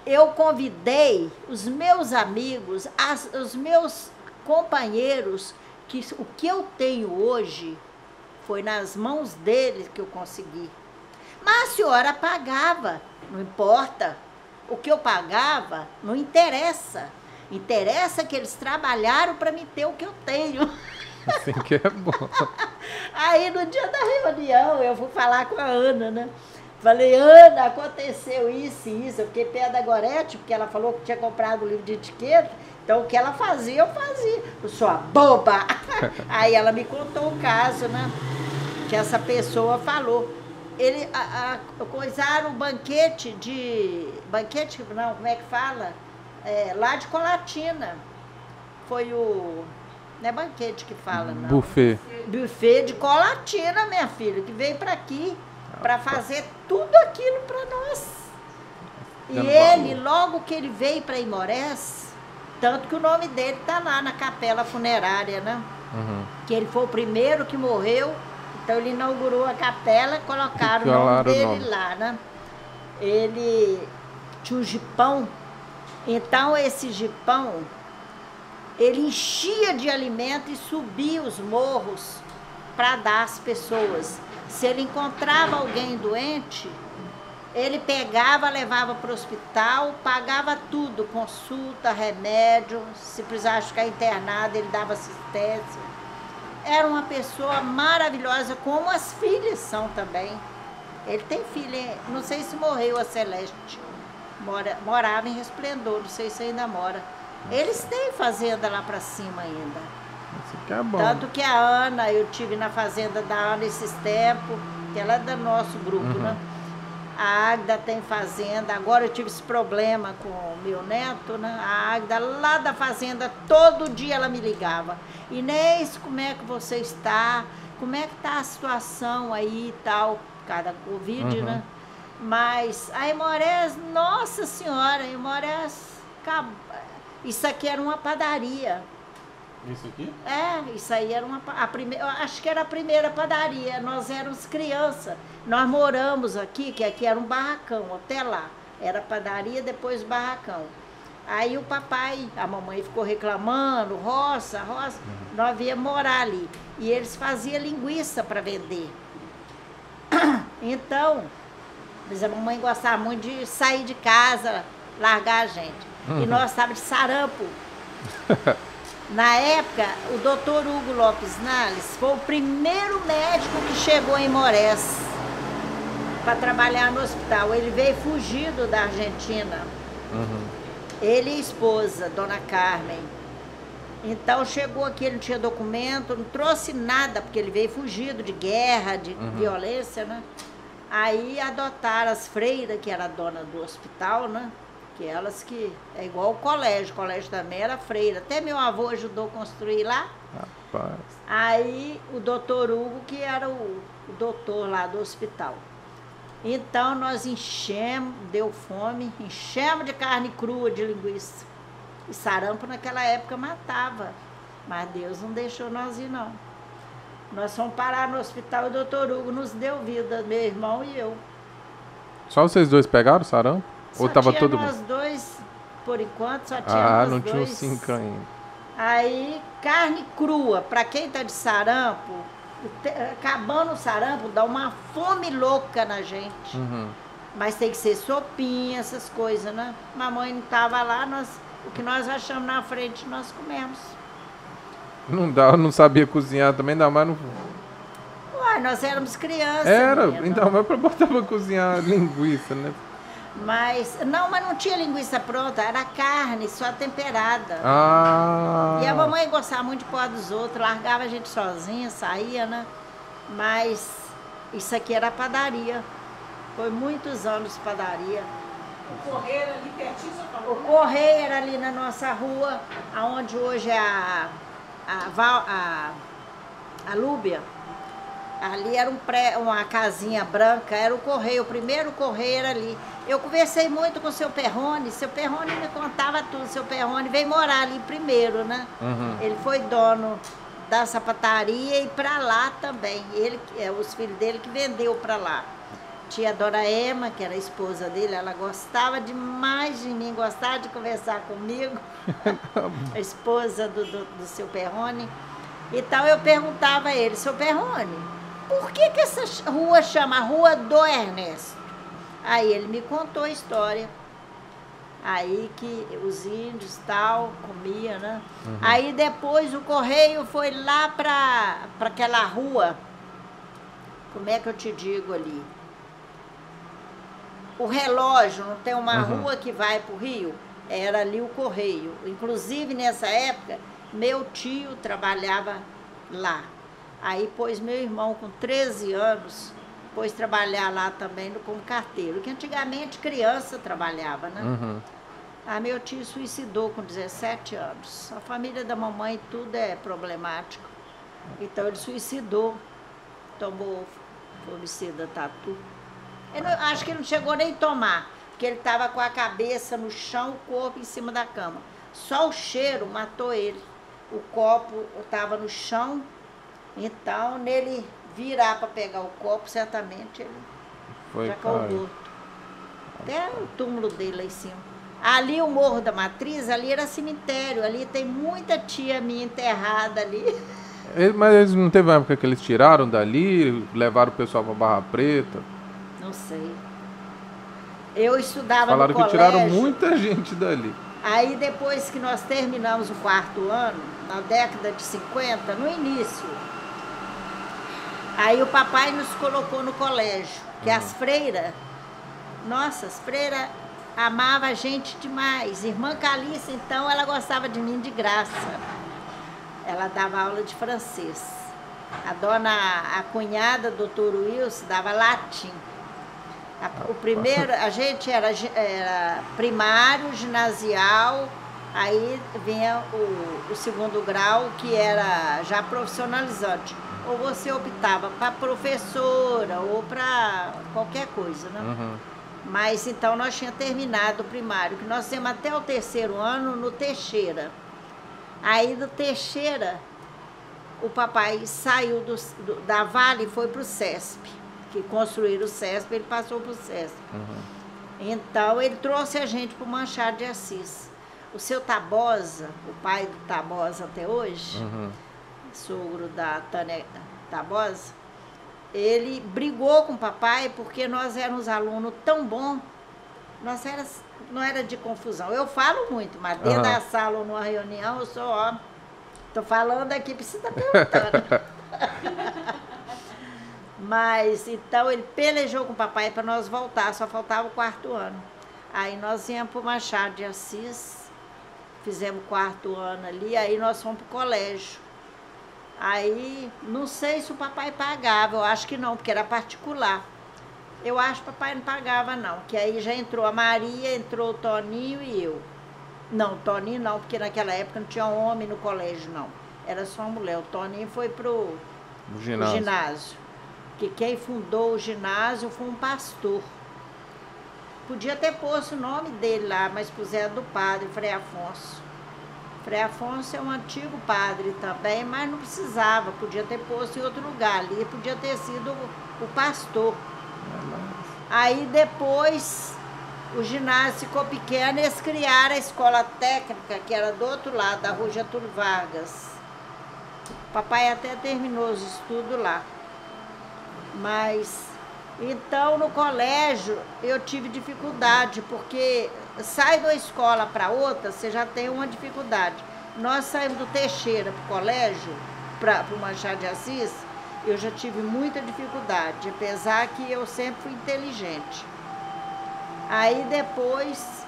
eu convidei os meus amigos, as- os meus companheiros, que o que eu tenho hoje foi nas mãos deles que eu consegui. Mas a senhora pagava, não importa. O que eu pagava não interessa. Interessa que eles trabalharam para me ter o que eu tenho. Assim que é bom. Aí no dia da reunião eu fui falar com a Ana, né? Falei, Ana, aconteceu isso e isso. Eu fiquei pé da Gorete, porque ela falou que tinha comprado o livro de etiqueta. Então, o que ela fazia, eu fazia. Eu sou a boba. Aí ela me contou o caso, né? Que essa pessoa falou. Ele, a, a, coisaram o banquete de... Banquete, não, como é que fala? É, lá de Colatina. Foi o... Não é banquete que fala, não. Buffet. Buffet de Colatina, minha filha, que veio para aqui para fazer tudo aquilo para nós. E ele, valor. logo que ele veio para Imorés, tanto que o nome dele tá lá na capela funerária, né? Uhum. Que ele foi o primeiro que morreu, então ele inaugurou a capela colocaram o nome Colaram o dele nome. lá, né? Ele tinha um jipão, então esse jipão, ele enchia de alimento e subia os morros para dar às pessoas. Se ele encontrava alguém doente, ele pegava, levava para o hospital, pagava tudo, consulta, remédio, se precisasse ficar internado, ele dava assistência. Era uma pessoa maravilhosa, como as filhas são também. Ele tem filha, não sei se morreu a Celeste, mora, morava em Resplendor, não sei se ainda mora. Eles têm fazenda lá para cima ainda. Isso aqui é bom. Tanto que a Ana, eu tive na fazenda da Ana esses tempos, que ela é do nosso grupo, Uhum. né? A Águida tem fazenda, agora eu tive esse problema com o meu neto, né? A Águida lá da fazenda, todo dia ela me ligava. Inês, como é que você está? Como é que está a situação aí e tal? Por causa da Covid, Uhum. né? Mas a Imorés, nossa senhora, a Imorés, isso aqui era uma padaria. Isso aqui? É, isso aí era uma, a primeira, acho que era a primeira padaria. Nós éramos criança. Nós moramos aqui, que aqui era um barracão, até lá. Era padaria, depois barracão. Aí o papai, a mamãe ficou reclamando, roça, roça. Nós ia morar ali. E eles faziam linguiça para vender. Então, mas a mamãe gostava muito de sair de casa, largar a gente. E nós estávamos de sarampo. Na época, o doutor Hugo Lopes Nales foi o primeiro médico que chegou em Morés para trabalhar no hospital. Ele veio fugido da Argentina. Uhum. Ele e a esposa, Dona Carmen. Então chegou aqui, ele não tinha documento, não trouxe nada, porque ele veio fugido de guerra, de Uhum. violência, né? Aí adotaram as freiras, que era a dona do hospital, né? Que elas que. É igual o colégio, o colégio também era freira. Até meu avô ajudou a construir lá. Rapaz. Aí o doutor Hugo, que era o, o doutor lá do hospital. Então nós enchemos, deu fome, enchemos de carne crua, de linguiça. E sarampo naquela época matava. Mas Deus não deixou nós ir, não. Nós fomos parar no hospital e o doutor Hugo nos deu vida, meu irmão e eu. Só vocês dois pegaram sarampo? Ou Só tava tinha todo nós mundo? dois, por enquanto, só tinha Ah, não tinha dois. cinco ainda. Aí, carne crua, para quem tá de sarampo, acabando o sarampo, dá uma fome louca na gente. Uhum. Mas tem que ser sopinha, essas coisas, né? Mamãe não tava lá, nós, o que nós achamos na frente, nós comemos. Não dá, eu não sabia cozinhar também, ainda mais não. Uai, nós éramos crianças. Era, então, mas pra botar pra cozinhar linguiça, né? Mas, não, mas não tinha linguiça pronta, era carne, só temperada. Ah. E a mamãe gostava muito de pôr dos outros, largava a gente sozinha, saía, né? Mas isso aqui era padaria. Foi muitos anos padaria. O correio ali pertinho, você O falou. correio era ali na nossa rua, aonde hoje é a, a, Val- a, a Lúbia. Ali era um pré, uma casinha branca, era o correio, o primeiro correio era ali. Eu conversei muito com o seu Perrone, seu Perrone me contava tudo, seu Perrone veio morar ali primeiro, né? Uhum. Ele foi dono da sapataria e para lá também. Ele, é, os filhos dele que vendeu para lá. Tinha a dona Ema, que era a esposa dele, ela gostava demais de mim, gostava de conversar comigo. a esposa do, do, do seu Perrone. Então eu perguntava a ele, seu Perrone, por que, que essa rua chama Rua do Ernesto? Aí ele me contou a história. Aí que os índios tal comia, né? Aí depois o correio foi lá para aquela rua. Como é que eu te digo ali? o relógio, não tem uma Uhum. rua que vai para o Rio? Era ali o Correio. Inclusive, nessa época, meu tio trabalhava lá. Aí pôs meu irmão com 13 anos, pôs trabalhar lá também como carteiro, que antigamente criança trabalhava, né? Uhum. Ah, meu tio suicidou com 17 anos. A família da mamãe tudo é problemático. Então ele suicidou, tomou fomicida tatu. Eu não- acho que ele não chegou nem a tomar, porque ele estava com a cabeça no chão, o corpo em cima da cama. Só o cheiro matou ele. O copo estava no chão, então nele virar para pegar o copo, certamente ele Foi já morto. Até o túmulo dele lá em cima. Ali o Morro da Matriz, ali era cemitério, ali tem muita tia minha enterrada ali. Mas eles não teve uma época que eles tiraram dali, levaram o pessoal pra Barra Preta. Não sei. Eu estudava Falaram no que tiraram muita gente dali. Aí depois que nós terminamos o quarto ano, na década de 50, no início, aí o papai nos colocou no colégio, que as freiras, nossa, as freiras amavam a gente demais. Irmã Calice, então, ela gostava de mim de graça. Ela dava aula de francês. A dona, a cunhada, doutor Wilson, dava latim. A- O primeiro, a gente era, era primário, ginasial, aí vinha o, o segundo grau, que era já profissionalizante. Ou você optava para professora ou para qualquer coisa, né? Uhum. Mas então nós tínhamos terminado o primário, que nós temos até o terceiro ano no Teixeira. Aí do Teixeira, o papai saiu do, do- da Vale e foi para o CESP, que construíram o CESP, ele passou para o CESP. Uhum. Então ele trouxe a gente para o Manchado de Assis. O seu Tabosa, o pai do Tabosa até hoje, Uhum. Sogro da Tânia Tabosa, ele brigou com o papai porque nós éramos alunos tão bons, nós era, não era de confusão. Eu falo muito, mas dentro Aham. da sala ou numa reunião eu sou ó. Tô falando aqui, precisa perguntando. Mas então ele pelejou com o papai para nós voltar, só faltava o quarto ano. Aí nós íamos para o Machado de Assis, fizemos quarto ano ali, aí nós fomos para o colégio. Aí, não sei se o papai pagava, eu acho que não, porque era particular. Eu acho que o papai não pagava, não, que aí já entrou a Maria, entrou o Toninho e eu. Não, o Toninho não, porque naquela época não tinha homem no colégio, não. Era só mulher. O Toninho foi pro O o ginásio. ginásio. Que quem fundou o ginásio foi um pastor. Podia ter posto o nome dele lá, mas puseram do padre, Frei Afonso. Frei Afonso é um antigo padre também, mas não precisava, podia ter posto em outro lugar ali, podia ter sido o, o pastor. Aí depois o ginásio ficou pequeno e eles criaram a escola técnica, que era do outro lado, da rua Getúlio Vargas. Papai até terminou os estudos lá. Mas então no colégio eu tive dificuldade, porque sai de uma escola para outra, você já tem uma dificuldade. Nós saímos do Teixeira para o colégio, para o Machado de Assis, eu já tive muita dificuldade, apesar que eu sempre fui inteligente. Aí depois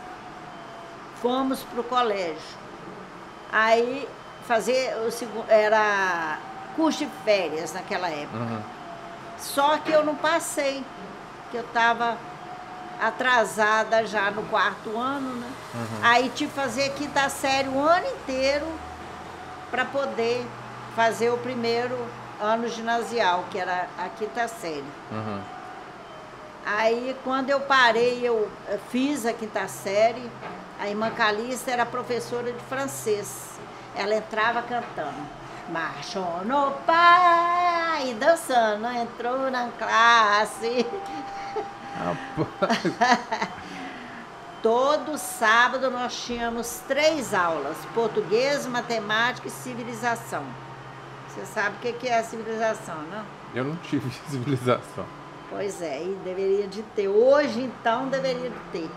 fomos para o colégio. Aí fazer o segundo era curso de férias naquela época. Uhum. Só que eu não passei, que eu estava atrasada já no quarto ano, né? Aí tive que fazer quinta série o ano inteiro para poder fazer o primeiro ano ginasial, que era a quinta série. Uhum. Aí, quando eu parei, eu fiz a quinta série. A irmã Calista era professora de francês. Ela entrava cantando. Marchou no pai, dançando, entrou na classe. Rapaz. Todo sábado nós tínhamos três aulas: português, matemática e civilização. Você sabe o que é a civilização, não? Eu não tive civilização. Pois é, e deveria de ter. Hoje, então, deveria de ter.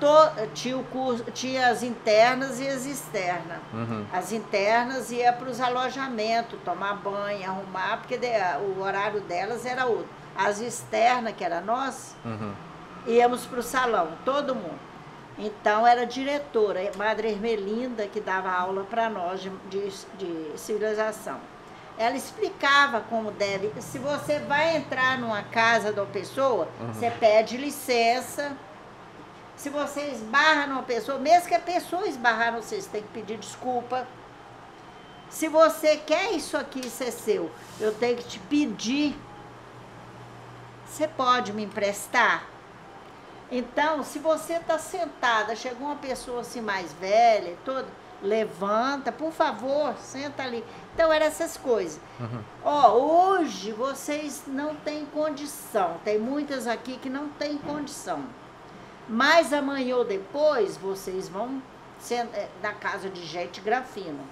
To- tinha, o curso, tinha as internas e as externas. Uhum. As internas ia para os alojamentos, tomar banho, arrumar, porque de- o horário delas era outro. As externas, que era nossa, Uhum. íamos para o salão, todo mundo. Então era diretora, Madre Ermelinda, que dava aula para nós de, de, de civilização. Ela explicava como deve. Se você vai entrar numa casa de uma pessoa, você pede licença. Se você esbarra numa pessoa, mesmo que a pessoa esbarrar no você, você tem que pedir desculpa. Se você quer isso aqui ser seu, eu tenho que te pedir. Você pode me emprestar? Então, se você está sentada, chegou uma pessoa assim mais velha, toda, levanta, por favor, senta ali. Então, eram essas coisas. Ó, hoje vocês não têm condição. Tem muitas aqui que não têm condição. Mas amanhã ou depois vocês vão eh, na casa de gente grafina.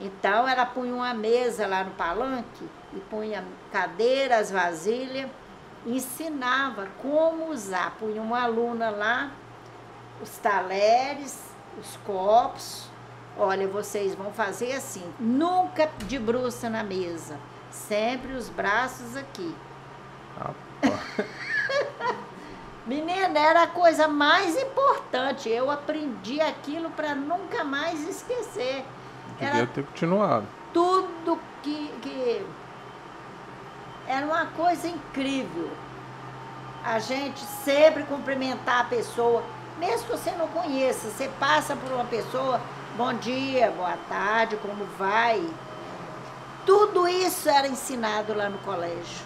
Então ela punha uma mesa lá no palanque e punha cadeiras, vasilha, ensinava como usar. Punha uma aluna lá, os talheres, os copos. Olha, vocês vão fazer assim, nunca de bruça na mesa, sempre os braços aqui. Menina, era a coisa mais importante. Eu aprendi aquilo para nunca mais esquecer. Devia Era ter continuado. tudo que, que. Era uma coisa incrível. A gente sempre cumprimentar a pessoa, mesmo que você não conheça. Você passa por uma pessoa, bom dia, boa tarde, como vai? Tudo isso era ensinado lá no colégio.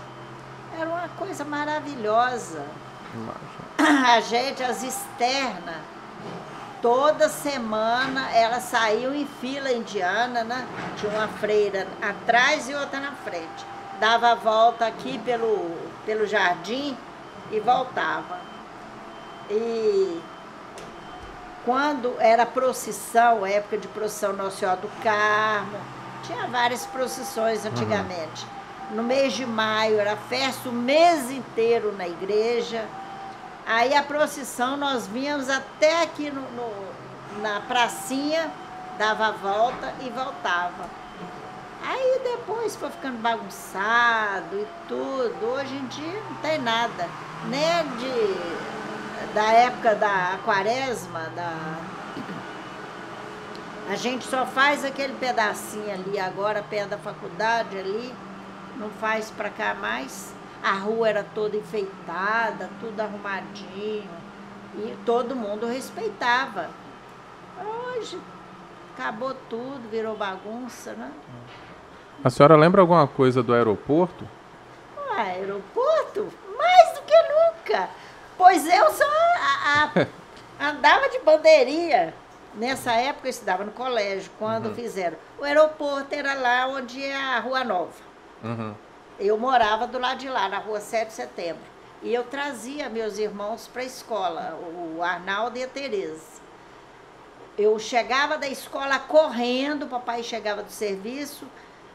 Era uma coisa maravilhosa. Imagina. A gente, as externas, toda semana elas saíam em fila indiana, né? Tinha uma freira atrás e outra na frente. Dava a volta aqui pelo, pelo jardim e voltava. E quando era procissão, época de procissão Nossa Senhora do Carmo, tinha várias procissões antigamente. No mês de maio era festa o mês inteiro na igreja. Aí a procissão nós vínhamos até aqui no, no- na pracinha, dava a volta e voltava. Aí depois foi ficando bagunçado e tudo. Hoje em dia não tem nada. Nem de, da época da quaresma, da, a gente só faz aquele pedacinho ali agora, perto da faculdade ali, não faz pra cá mais. A rua era toda enfeitada, tudo arrumadinho. E todo mundo respeitava. Hoje acabou tudo, virou bagunça, né? A senhora lembra alguma coisa do aeroporto? O aeroporto, mais do que nunca. Pois eu só a- a- andava de bandeirinha. Nessa época eu estudava no colégio, quando fizeram. O aeroporto era lá onde é a Rua Nova. Uhum. Eu morava do lado de lá, na rua 7 de setembro. E eu trazia meus irmãos para a escola, o Arnaldo e a Tereza. Eu chegava da escola correndo, o papai chegava do serviço,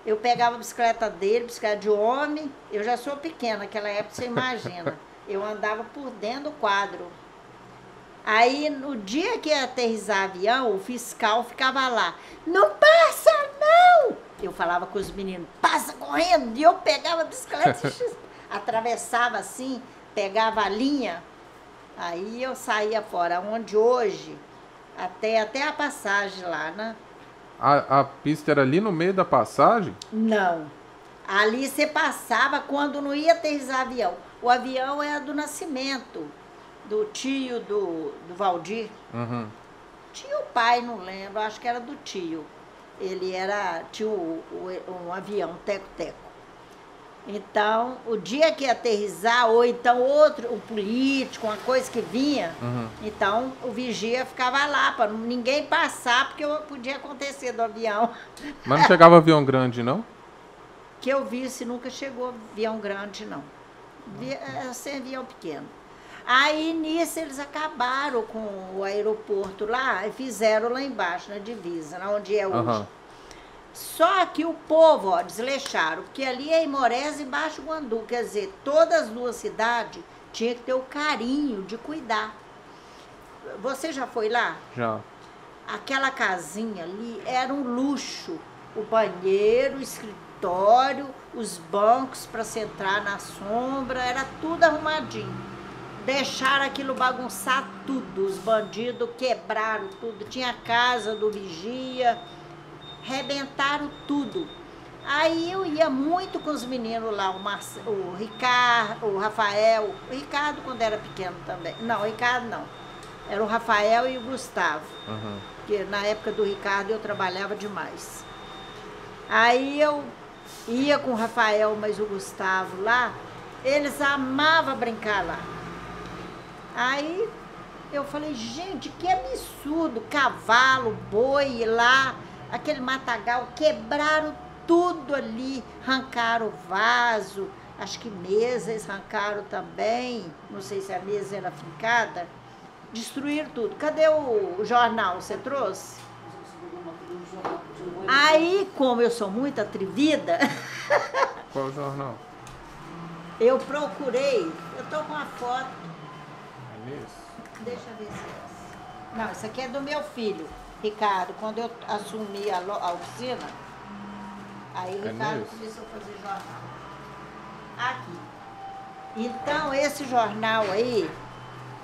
eu pegava a bicicleta dele, bicicleta de homem. Eu já sou pequena, naquela época você imagina. Eu andava por dentro do quadro. Aí, no dia que ia aterrissar avião, o fiscal ficava lá. Não passa, não! Eu falava com os meninos, passa correndo! E eu pegava a bicicleta, atravessava assim, pegava a linha. Aí eu saía fora, onde hoje, até, até a passagem lá, né? A, a pista era ali no meio da passagem? Não. Ali você passava quando não ia aterrissar avião. O avião era do Nascimento, do tio do, do Valdir. Uhum. Tinha o pai, não lembro, acho que era do tio. Ele era, tinha o- um avião, teco-teco. Então, o dia que ia aterrissar, ou então outro, um político, uma coisa que vinha, Uhum. então o vigia ficava lá para ninguém passar, porque podia acontecer do avião. Mas não chegava avião grande, não? Que eu vi se nunca chegou avião grande, não. É sem avião pequeno. Aí nisso eles acabaram com o aeroporto lá e fizeram lá embaixo, na divisa, na onde é hoje. Aham. Só que o povo, ó, desleixaram, porque ali é Imorés e Baixo Guandu, quer dizer, todas as duas cidades tinha que ter o carinho de cuidar. Você já foi lá? Já. Aquela casinha ali era um luxo. O banheiro, o escritório, os bancos para sentar na sombra, era tudo arrumadinho. deixaram aquilo bagunçar tudo. Os bandidos quebraram tudo. Tinha a casa do vigia, rebentaram tudo. Aí eu ia muito com os meninos lá, o, Marce, o Ricardo, o Rafael, o Ricardo quando era pequeno também. Não, o Ricardo não. Era o Rafael e o Gustavo. Uhum. Porque na época do Ricardo eu trabalhava demais. Aí eu ia com o Rafael, mas o Gustavo lá, eles amavam brincar lá. Aí eu falei, gente, que absurdo, cavalo, boi lá, aquele matagal, quebraram tudo ali, arrancaram o vaso, acho que mesa eles arrancaram também, não sei se a mesa era fincada, destruíram tudo. Cadê o, jornal? Você trouxe? Aí, como eu sou muito atrevida, Qual jornal? eu procurei, eu tô com uma foto, É isso? deixa eu ver se é essa. Não, isso aqui é do meu filho, Ricardo, quando eu assumi a, a oficina, aí o É Ricardo começou a fazer jornal. Aqui. Então, esse jornal aí,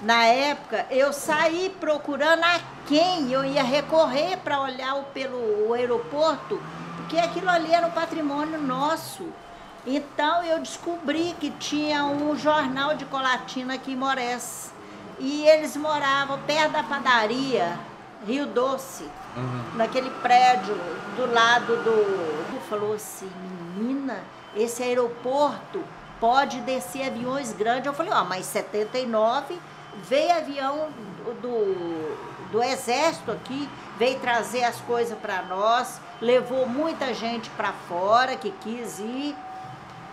na época, eu saí procurando a quem eu ia recorrer para olhar o, pelo o aeroporto, porque aquilo ali era um patrimônio nosso. Então, eu descobri que tinha um jornal de Colatina aqui em Morés. E eles moravam perto da padaria, Rio Doce Uhum. naquele prédio do lado do. Falou assim, menina, esse aeroporto pode descer aviões grandes. Eu falei, ó, mas 79 veio avião do, do exército aqui, veio trazer as coisas para nós, levou muita gente para fora que quis ir.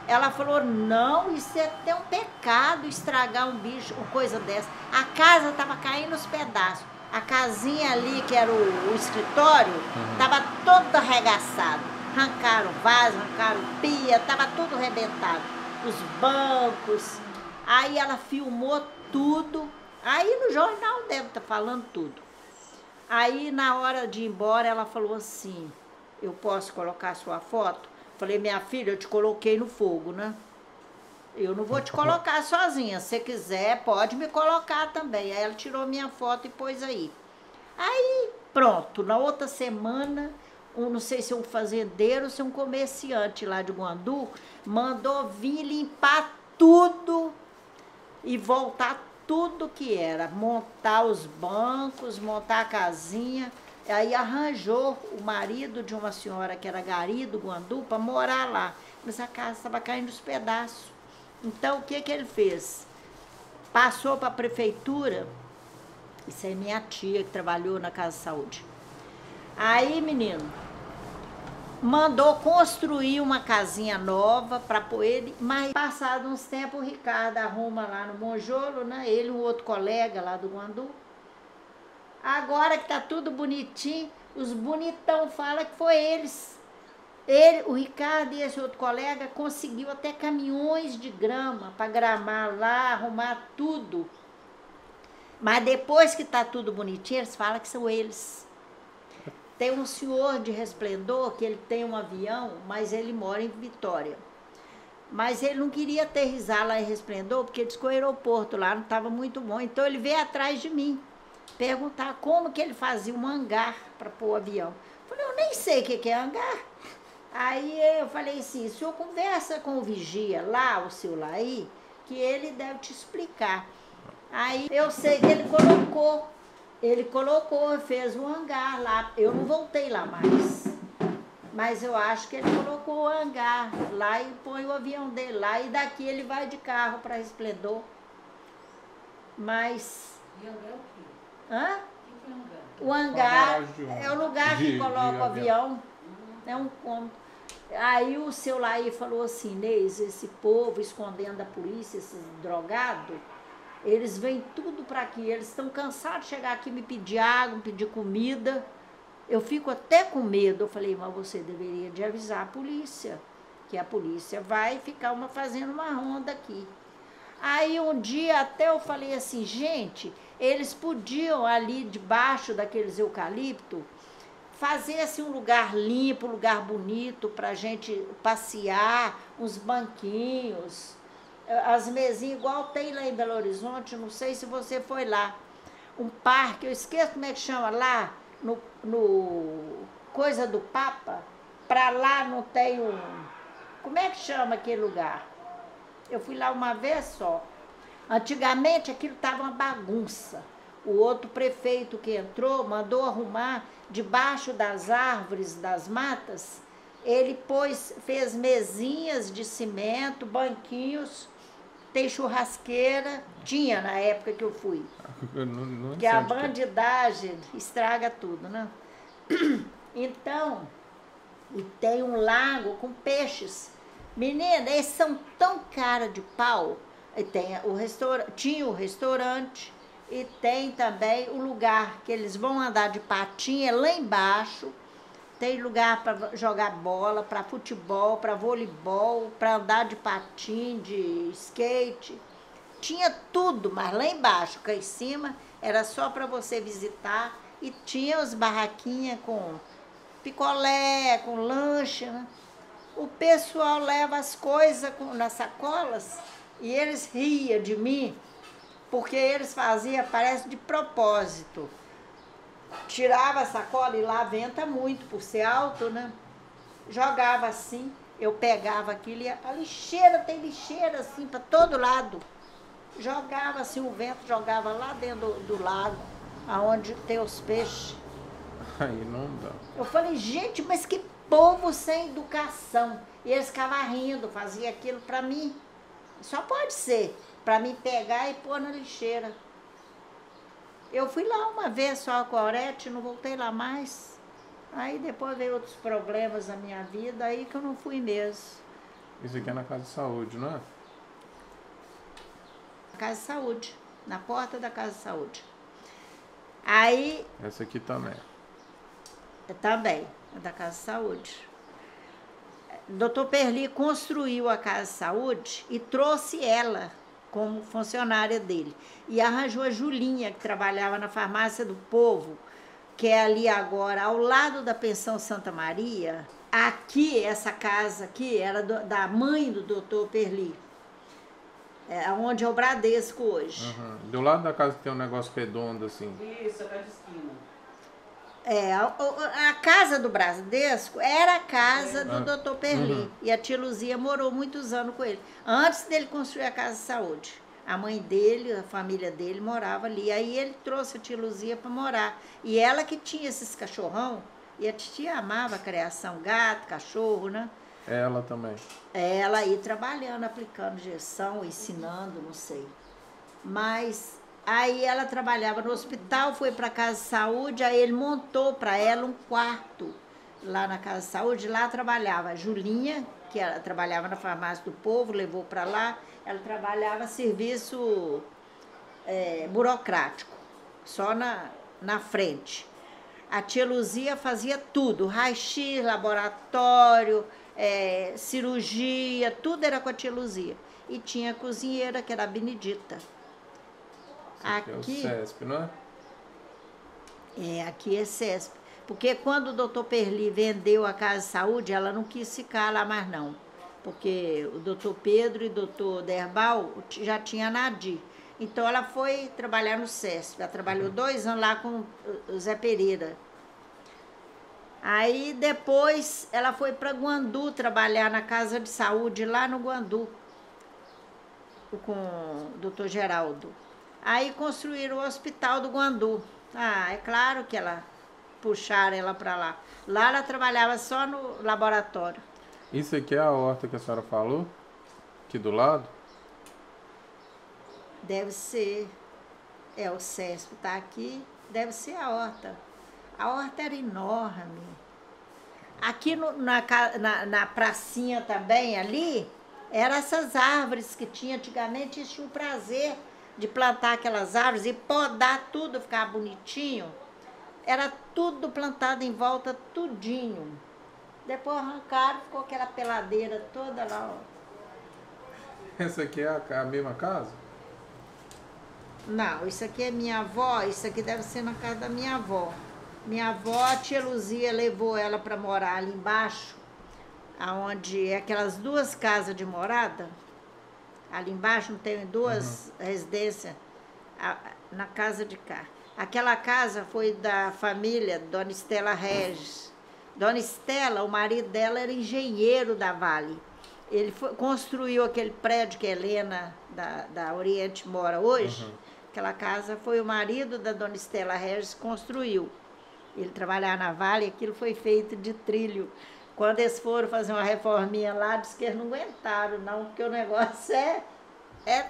Ela falou, não, isso é até um pecado estragar um bicho, uma coisa dessa. A casa estava caindo os pedaços. A casinha ali, que era o, o escritório, estava todo arregaçado. Arrancaram vaso, arrancaram pia, estava tudo arrebentado. Os bancos. Aí ela filmou tudo. Aí no jornal deve estar falando tudo. Aí na hora de ir embora, ela falou assim: Eu posso colocar sua foto? Falei, minha filha, eu te coloquei no fogo, né? Eu não vou te colocar sozinha. Se quiser, pode me colocar também. Aí ela tirou minha foto e pôs aí. Aí, pronto. Na outra semana, um, não sei se um fazendeiro se um comerciante lá de Guandu mandou vir limpar tudo e voltar tudo que era. Montar os bancos, montar a casinha. Aí arranjou o marido de uma senhora que era gari do Guandu para morar lá. Mas a casa estava caindo os pedaços. Então, o que, que ele fez? Passou para a prefeitura. Isso é minha tia que trabalhou na Casa de Saúde. Aí, menino, mandou construir uma casinha nova para ele, mas passado uns tempos o Ricardo arruma lá no Monjolo, né? Ele um outro colega lá do Guandu. Agora que tá tudo bonitinho, os bonitão falam que foi eles. Ele, o Ricardo e esse outro colega conseguiu até caminhões de grama para gramar lá, arrumar tudo. Mas depois que tá tudo bonitinho, eles falam que são eles. Tem um senhor de resplendor que ele tem um avião, mas ele mora em Vitória. Mas ele não queria aterrissar lá em Resplendor, porque diz que o aeroporto lá não estava muito bom. Então ele veio atrás de mim perguntar como que ele fazia um hangar para pôr o avião. Falei, eu nem sei o que é hangar. Aí eu falei assim, o senhor conversa com o vigia lá, o seu Laí, que ele deve te explicar. Aí eu sei que ele colocou, ele colocou, fez um hangar lá. Eu não voltei lá mais. Mas eu acho que ele colocou o hangar lá e põe o avião dele lá. E daqui ele vai de carro para Resplendor. Mas. E hangar é o quê? Hã? O que é hangar? O hangar é o lugar que de coloca o avião. avião. É um cômodo. Aí o seu Laí falou assim, Neis, esse povo escondendo da polícia, esses drogados, eles vêm tudo para aqui, eles estão cansados de chegar aqui me pedir água, me pedir comida. Eu fico até com medo. Eu falei, mas você deveria de avisar a polícia, que a polícia vai ficar uma, fazendo uma ronda aqui. Aí um dia até eu falei assim, gente, eles podiam ali debaixo daqueles eucalipto fazer assim um lugar limpo, um lugar bonito para a gente passear, uns banquinhos, as mesinhas igual tem lá em Belo Horizonte, não sei se você foi lá. Um parque, eu esqueço como é que chama lá, no, no coisa do Papa, para lá não tem um. Como é que chama aquele lugar? Eu fui lá uma vez só. Antigamente aquilo estava uma bagunça. O outro prefeito que entrou mandou arrumar debaixo das árvores, das matas. Ele pôs, fez mesinhas de cimento, banquinhos, tem churrasqueira. Tinha na época que eu fui. Eu não, não Porque a onde que bandidagem estraga tudo, né? Então, e tem um lago com peixes. Menina, eles são tão cara de pau. E tem o restaurante, tinha o restaurante e tem também o lugar que eles vão andar de patinha lá embaixo. Tem lugar para jogar bola, para futebol, para voleibol, para andar de patim, de skate. Tinha tudo, mas lá embaixo, cá em cima, era só para você visitar. E tinha as barraquinhas com picolé, com lanche. Né? O pessoal leva as coisas nas sacolas e eles riam de mim, porque eles faziam, parece de propósito. Tirava a sacola e lá venta muito, por ser alto, né? Jogava assim, eu pegava aquilo e a lixeira tem lixeira assim para todo lado. Jogava assim, o vento jogava lá dentro do, do lago, aonde tem os peixes. Aí não dá. Eu falei, gente, mas que povo sem educação. E eles ficavam rindo, faziam aquilo para mim. Só pode ser, para mim pegar e pôr na lixeira. Eu fui lá uma vez só com a Aurete, não voltei lá mais. Aí depois veio outros problemas na minha vida, aí que eu não fui mesmo. Isso aqui é na casa de saúde, não é? Casa de Saúde, na porta da Casa de Saúde. Aí Essa aqui também. Também, é da Casa de Saúde. Doutor Perli construiu a Casa de Saúde e trouxe ela como funcionária dele. E arranjou a Julinha, que trabalhava na farmácia do povo, que é ali agora, ao lado da pensão Santa Maria. Aqui, essa casa aqui, era do- da mãe do doutor Perli. É onde é o Bradesco hoje. Uhum. Do lado da casa tem um negócio redondo assim. Isso, a casa de esquina. É, a, casa do Bradesco era a casa do Ah, doutor Perli. uhum. E a tia Luzia morou muitos anos com ele. Antes dele construir a casa de saúde. A mãe dele, a família dele morava ali. Aí ele trouxe a tia Luzia para morar. E ela que tinha esses cachorrão. E a titia amava a criação, gato, cachorro, né? Ela também. Ela aí trabalhando, aplicando injeção, ensinando, não sei. Mas aí ela trabalhava no hospital, foi para casa de saúde, aí ele montou para ela um quarto lá na casa de saúde. Lá trabalhava a Julinha, que ela trabalhava na farmácia do povo, levou para lá. Ela trabalhava serviço é, burocrático, só na, na frente. A tia Luzia fazia tudo, raio-x, laboratório, é, cirurgia, tudo era com a tia Luzia. E tinha a cozinheira, que era a Benedita. Aqui é o CESP, não é? é, aqui é CESP. Porque quando o doutor Perli vendeu a Casa de Saúde, ela não quis ficar lá mais não. Porque o doutor Pedro e o doutor Derbal já tinha Nadir. Então ela foi trabalhar no CESP. Ela trabalhou dois anos lá com o Zé Pereira. Aí depois ela foi para Guandu trabalhar na casa de saúde lá no Guandu com o doutor Geraldo. Aí construíram o hospital do Guandu. Ah, é claro que ela puxaram ela para lá. Lá ela trabalhava só no laboratório. Isso aqui é a horta que a senhora falou? Aqui do lado? Deve ser. É, o CESP está aqui. Deve ser a horta. A horta era enorme. Aqui no- na, na, na pracinha também, ali, eram essas árvores que tinha antigamente. Tinham o prazer de plantar aquelas árvores e podar tudo, ficar bonitinho. Era tudo plantado em volta, tudinho. Depois arrancaram, ficou aquela peladeira toda lá, ó. Essa aqui é a, a mesma casa? Não, isso aqui é minha avó, isso aqui deve ser na casa da minha avó. Minha avó, a tia Luzia, levou ela para morar ali embaixo, aonde é aquelas duas casas de morada. Ali embaixo não tem duas residências a- na casa de cá. Aquela casa foi da família Dona Estela Regis. Dona Estela, o marido dela era engenheiro da Vale. Ele foi- construiu aquele prédio que a Helena da, da Oriente mora hoje. Aquela casa foi o marido da Dona Estela Regis que construiu. Ele trabalhava na Vale, aquilo foi feito de trilho. Quando eles foram fazer uma reforminha lá, disse que eles não aguentaram, não, porque o negócio é. é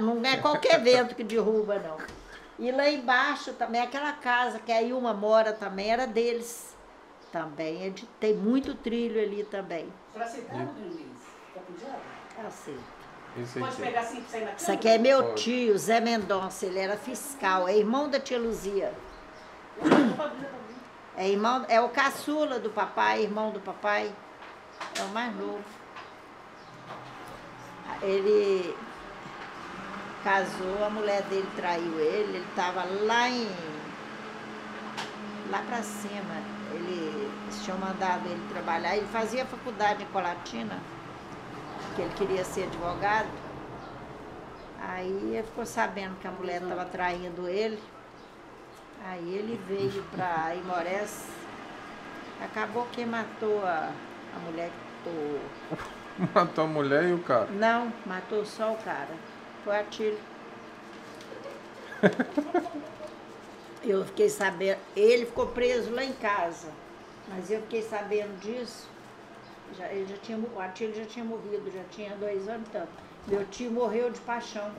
não é qualquer vento que derruba, não. E lá embaixo também, aquela casa que a Ilma mora também, era deles. Também, é de- tem muito trilho ali também. Você aceitava, Dona Luiz? Tá pedindo? Eu sei. Isso Pode aqui. pegar assim pra sair na cama? Isso aqui é meu Pode. tio, Zé Mendonça, ele era fiscal, é irmão da tia Luzia. É irmão, é o caçula do papai, irmão do papai. É o mais novo. Ele casou, a mulher dele traiu ele, ele estava lá em. lá pra cima. Ele, eles tinham mandado ele trabalhar, ele fazia faculdade em Colatina, que ele queria ser advogado. Aí ele ficou sabendo que a mulher estava traindo ele. Aí ele veio para Imorés. Acabou que matou a, a mulher que Matou a mulher e o cara. Não, matou só o cara. Foi a tiro. Eu fiquei sabendo. Ele ficou preso lá em casa. Mas eu fiquei sabendo disso. Já, ele já tinha, o Atílio já tinha morrido, já tinha dois anos e tanto. Meu tio morreu de paixão.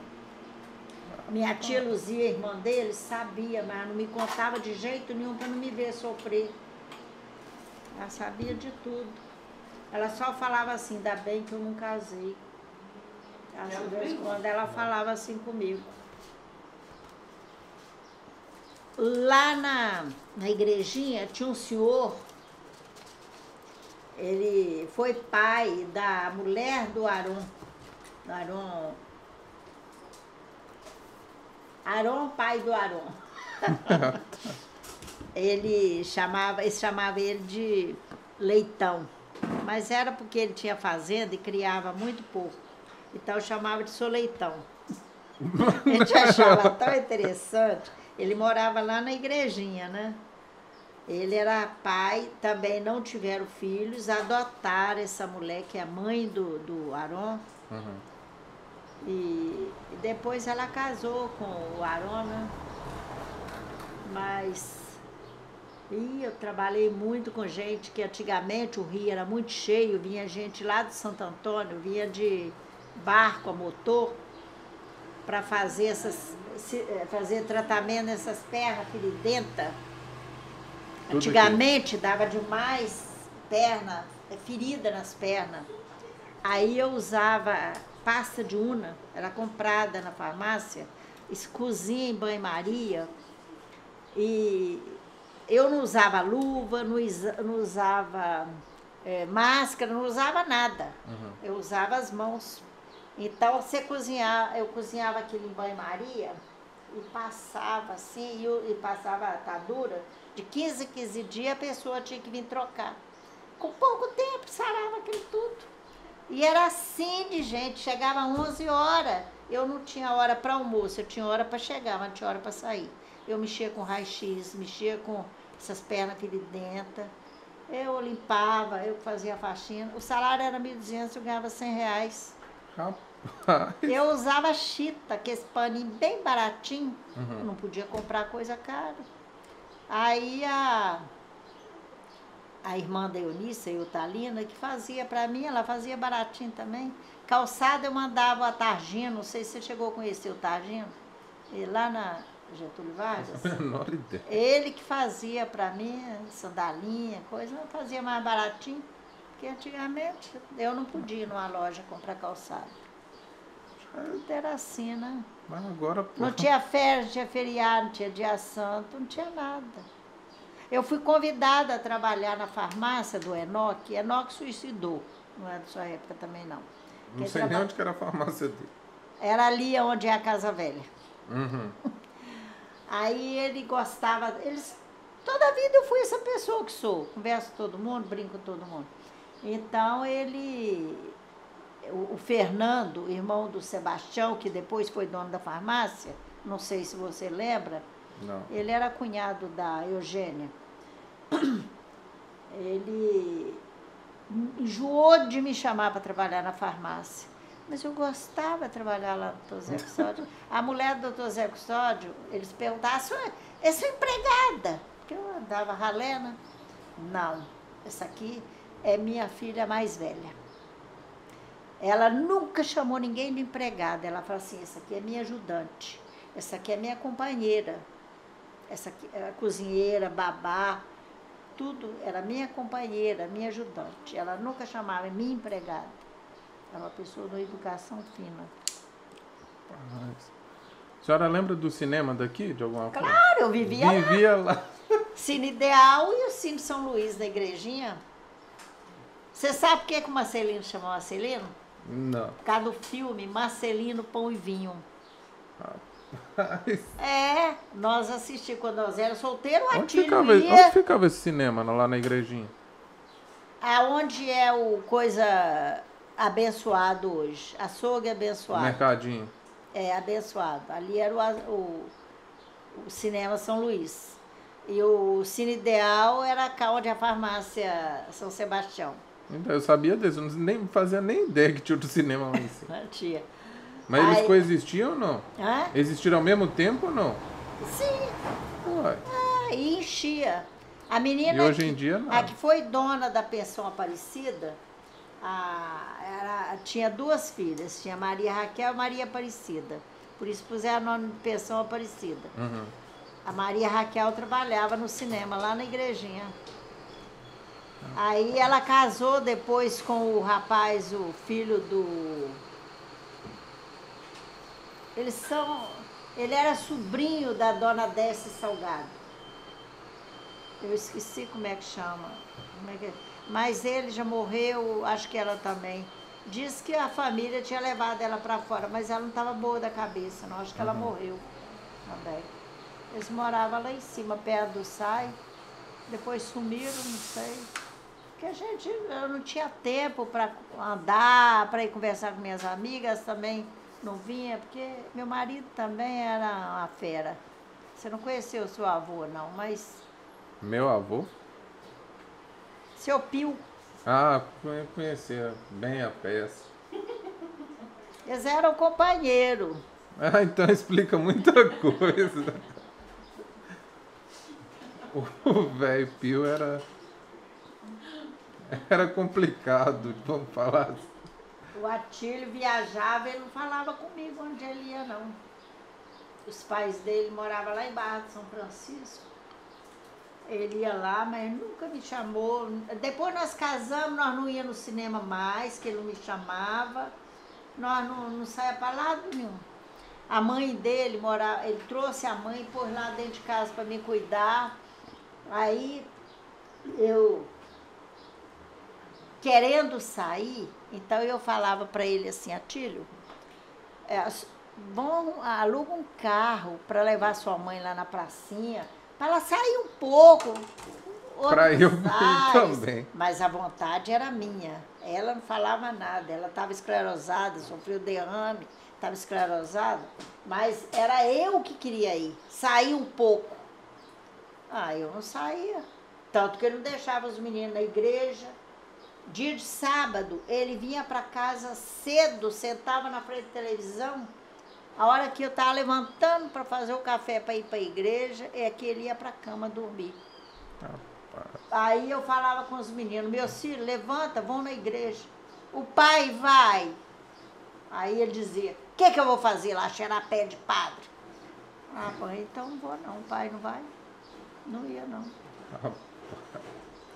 Minha tia Luzia, irmã dele, sabia, mas não me contava de jeito nenhum para não me ver sofrer. Ela sabia de tudo. Ela só falava assim, ainda bem que eu não casei. Ela, de vez em quando ela falava assim comigo. Lá na, na igrejinha tinha um senhor, ele foi pai da mulher do Aron. Do Aron. Aron, pai do Aron. ele chamava, ele chamava ele de leitão. Mas era porque ele tinha fazenda e criava muito pouco. Então eu chamava de sou leitão. A gente achava tão interessante. Ele morava lá na igrejinha, né? Ele era pai, também não tiveram filhos, adotaram essa mulher que é a mãe do, do Aron. Uhum. E, depois ela casou com o Aron, né? Mas e eu trabalhei muito com gente que antigamente o rio era muito cheio, vinha gente lá de Santo Antônio, vinha de barco a motor para fazer essas eh, fazer tratamento nessas pernas feridentas. Antigamente dava demais perna, eh, ferida nas pernas. Aí eu usava pasta de una, era comprada na farmácia, escozinha em banho-maria. E eu não usava luva, não, não usava eh, máscara, não usava nada. Uhum. Eu usava as mãos. Então você cozinhar, eu cozinhava aquilo em banho-maria e passava assim, e, e passava a atadura, de 15 em 15 dias a pessoa tinha que vir trocar. Com pouco tempo sarava aquilo tudo. E era assim de gente, chegava às 11 horas, eu não tinha hora para almoço, eu tinha hora para chegar, mas não tinha hora para sair. Eu mexia com raio-x, mexia com essas pernas feridentas, eu limpava, eu fazia faxina. O salário era 1.200, eu ganhava 100 reais. Rapaz. Eu usava chita, que esse paninho bem baratinho, Uhum. eu não podia comprar coisa cara. Aí a, a irmã da Eunice, a Eutalina, que fazia para mim, ela fazia baratinho também. Calçada eu mandava a Targino, não sei se você chegou a conhecer o Targino, ele lá na Getúlio Vargas. A menor ideia. Ele que fazia para mim, sandalinha, coisa, eu fazia mais baratinho, porque antigamente eu não podia ir numa loja comprar calçado. Tudo era assim, né? Mas agora. Não tinha férias, não tinha feriado, não tinha dia santo, não tinha nada. Eu fui convidada a trabalhar na farmácia do Enoque. Enoque suicidou, não é da sua época também não. Não Quem sei nem traba- onde que era a farmácia dele. Era ali onde é a Casa Velha. Uhum. Aí ele gostava, eles, toda a vida eu fui essa pessoa que sou, converso com todo mundo, brinco com todo mundo. Então ele, o, o Fernando, irmão do Sebastião, que depois foi dono da farmácia, não sei se você lembra, Não. ele era cunhado da Eugênia. Ele enjoou de me chamar para trabalhar na farmácia. Mas eu gostava de trabalhar lá no Dr. Zé Custódio. A mulher do Dr. Zé Custódio, eles perguntavam, "Sua- é sua empregada? Porque eu andava ralena. Não, essa aqui é minha filha mais velha. Ela nunca chamou ninguém de empregada. Ela falou assim, essa aqui é minha ajudante. Essa aqui é minha companheira. Essa é cozinheira, babá, tudo era minha companheira, minha ajudante. Ela nunca chamava minha empregada. Era uma pessoa de educação fina. Mas- A senhora lembra do cinema daqui, de alguma coisa? Claro, eu vivia lá. Vivia lá. Cine Ideal e o Cine São Luís da igrejinha. Você sabe por que, que o Marcelino chamou Marcelino? Não. Por causa do filme Marcelino Pão e Vinho. Rapaz. É, nós assistimos quando nós éramos solteiros, Onde ficava, ia... onde ficava esse cinema lá na igrejinha? Aonde é o coisa abençoado hoje? Açougue abençoado. Mercadinho. É, abençoado. Ali era o, o, o cinema São Luís. E o Cine Ideal era cá onde a farmácia São Sebastião. Então, eu sabia disso, eu não nem fazia nem ideia que tinha outro cinema lá em cima. Né, Mas eles Aí- coexistiam ou não? Hã? Existiram ao mesmo tempo ou não? Sim, Uai. ah, e enchia. A menina E hoje em que- dia, não. a que foi dona da pensão Aparecida, a- era- tinha duas filhas, tinha Maria Raquel e Maria Aparecida. Por isso puseram o nome de pensão Aparecida. Uhum. A Maria Raquel trabalhava no cinema, lá na igrejinha. Aí ela casou depois com o rapaz, o filho do. Eles são. Ele era sobrinho da dona Décia Salgado. Eu esqueci como é que chama. Como é que- Mas ele já morreu, acho que ela também. Diz que a família tinha levado ela para fora, mas ela não estava boa da cabeça, não. Acho que ela morreu também. Eles moravam lá em cima, perto do SAI. Depois sumiram, não sei. Porque a gente, eu não tinha tempo para andar, para ir conversar com minhas amigas também não vinha, porque meu marido também era uma fera. Você não conheceu o seu avô, não, mas Meu avô? seu Pio, Ah, conhe- conhecia bem a peça. eles eram companheiro. Ah, então explica muita coisa. O velho Pio era. Era complicado, vamos falar assim. O Atílio viajava, ele não falava comigo onde ele ia, não. Os pais dele moravam lá em Barra de São Francisco. Ele ia lá, mas nunca me chamou. Depois nós casamos, nós não íamos no cinema mais, que ele não me chamava. Nós não, não saía para lado nenhum. A mãe dele morava, ele trouxe a mãe e pôs lá dentro de casa para me cuidar. Aí eu querendo sair, então eu falava para ele assim, Atílio, é, bom, aluga um carro para levar sua mãe lá na pracinha, para ela sair um pouco. Pra eu também. Mas a vontade era minha. Ela não falava nada, ela estava esclerosada, sofreu derrame, estava esclerosada, mas era eu que queria ir, sair um pouco. Ah, eu não saía. Tanto que ele não deixava os meninos na igreja. Dia de sábado, ele vinha para casa cedo, sentava na frente da televisão. A hora que eu estava levantando para fazer o café para ir para a igreja, é que ele ia para a cama dormir. Aí eu falava com os meninos, meus filhos, levanta, vão na igreja. O pai vai. Aí ele dizia, o que, que eu vou fazer lá, cheirar pé de padre? Ah, mãe, então não vou não, o pai não vai. Não ia não.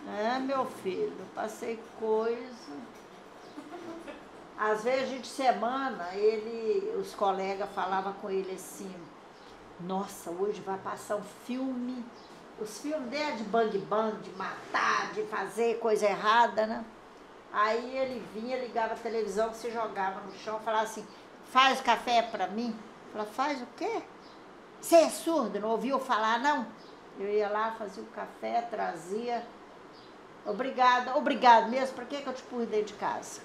É, meu filho, passei coisa. Às vezes, de semana, ele, os colegas falavam com ele assim, nossa, hoje vai passar um filme. Os filmes dele é de bang bang, de matar, de fazer coisa errada, né? Aí ele vinha, ligava a televisão, se jogava no chão, falava assim, faz café pra mim. Falava, faz o quê? Você é surdo, não ouviu falar, não? Eu ia lá, fazia o café, trazia. Obrigada, obrigado mesmo. Para que, que eu te pus dentro de casa?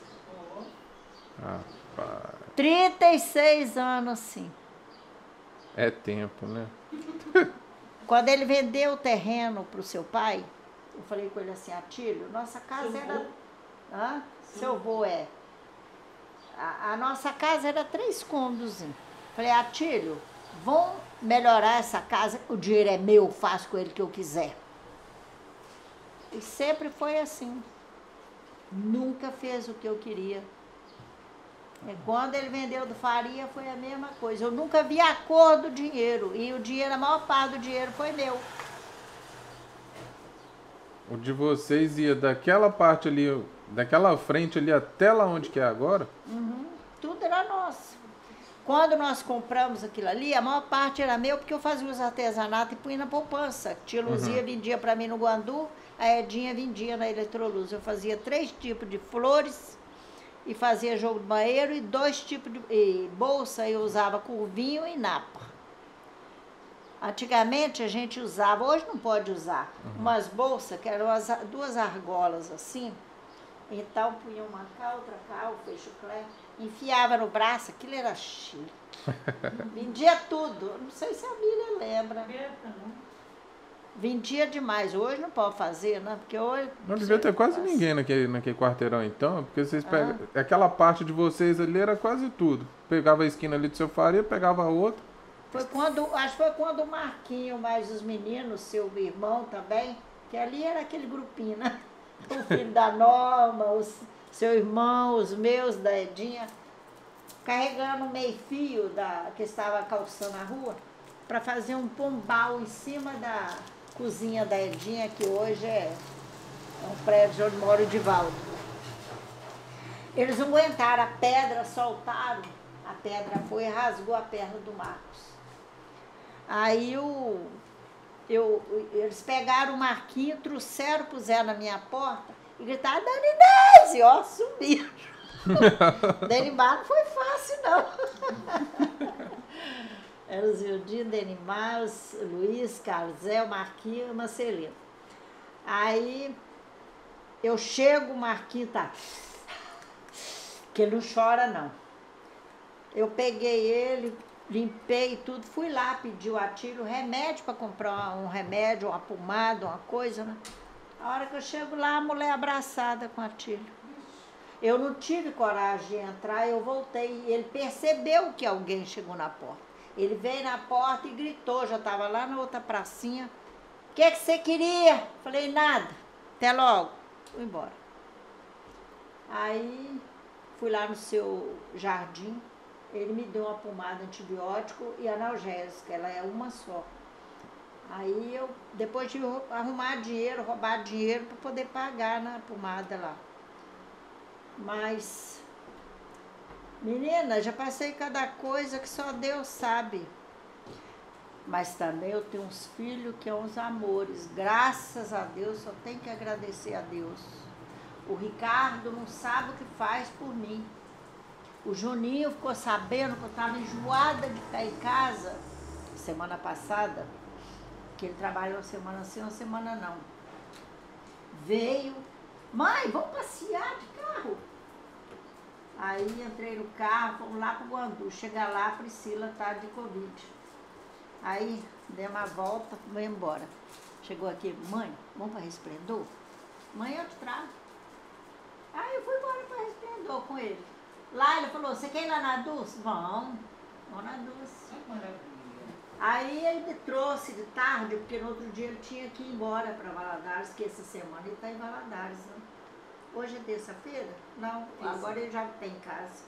Rapaz, 36 anos assim. é tempo, né? Quando ele vendeu o terreno para o seu pai, eu falei com ele assim, Atílio, nossa casa Seu era. vô? Hã? Seu avô é. A, a nossa casa era três cômodos. Falei, Atílio, vão melhorar essa casa, o dinheiro é meu, faço com ele o que eu quiser. E sempre foi assim. Nunca fez o que eu queria. E quando ele vendeu do Faria foi a mesma coisa. Eu nunca vi a cor do dinheiro. E o dinheiro, a maior parte do dinheiro foi meu. O de vocês ia daquela parte ali, daquela frente ali até lá onde que é agora? Tudo era nosso. Quando nós compramos aquilo ali, a maior parte era meu, porque eu fazia os artesanatos e punha na poupança. Tia Luzia vendia para mim no Guandu, a Edinha vendia na Eletroluz. Eu fazia três tipos de flores e fazia jogo de banheiro e dois tipos de e bolsa eu usava curvinho e napa. Antigamente a gente usava, hoje não pode usar, umas bolsas que eram as, duas argolas assim. Então punha uma cá, outra cá, o fecho clé, enfiava no braço, aquilo era chique. Vendia tudo. Não sei se a Bíblia lembra. Vendia demais. Hoje não pode fazer, né? Porque hoje. Não devia ter quase Nossa. ninguém naquele, naquele quarteirão então, porque vocês pegam. Aquela parte de vocês ali era quase tudo. Pegava a esquina ali do seu faria, pegava a outra. Foi quando, acho que foi quando o Marquinho, mais os meninos, seu irmão também, que ali era aquele grupinho, né? O filho da Norma, os, seu irmão, os meus, da Edinha, carregando o meio fio da, que estava calçando a rua, para fazer um pombal em cima da cozinha da Edinha, que hoje é, é um prédio onde mora o Divaldo. Eles não aguentaram, a pedra soltaram, a pedra foi e rasgou a perna do Marcos. Aí o, eu, eles pegaram o Marquinho, trouxeram, puseram na minha porta e gritaram, Dani Inês! E ó, subiram. Denimar não foi fácil, não. Era o Zildinho, Denimar, Luiz, Carlos Zé, o Marquinho e Marcelino. Aí eu chego, o Marquinho tá. Que ele não chora, não. Eu peguei ele, limpei tudo, fui lá pedir o Atílio remédio para comprar um remédio, uma pomada, uma coisa, né? A hora que eu chego lá, a mulher abraçada com o Atílio. Eu não tive coragem de entrar, eu voltei. Ele percebeu que alguém chegou na porta. Ele veio na porta e gritou, já estava lá na outra pracinha. O que, que você queria? Falei, nada. Até logo. Fui embora. Aí fui lá no seu jardim, ele me deu uma pomada antibiótico e analgésica, ela é uma só. Aí eu depois que arrumar dinheiro, roubar dinheiro para poder pagar na pomada lá. Mas, menina, já passei cada coisa que só Deus sabe. Mas também eu tenho uns filhos que são uns amores. Graças a Deus, só tenho que agradecer a Deus. O Ricardo não sabe o que faz por mim. O Juninho ficou sabendo que eu estava enjoada de ficar em casa semana passada, que ele trabalhou uma semana sim, uma semana não. Veio, mãe, vamos passear de carro. Aí entrei no carro, fomos lá pro Guandu. Chega lá, a Priscila tá de Covid. Aí demos uma volta, fomos embora. Chegou aqui, mãe, vamos para Resplendor? Mãe, eu te trago. Aí eu fui embora para Resplendor com ele. Lá ele falou, você quer ir lá na Dulce? Vamos, vamos na Dulce. Aí ele me trouxe de tarde, porque no outro dia ele tinha que ir embora para Valadares, que essa semana ele está em Valadares, né? Hoje é terça-feira? Não, agora ele já está em casa.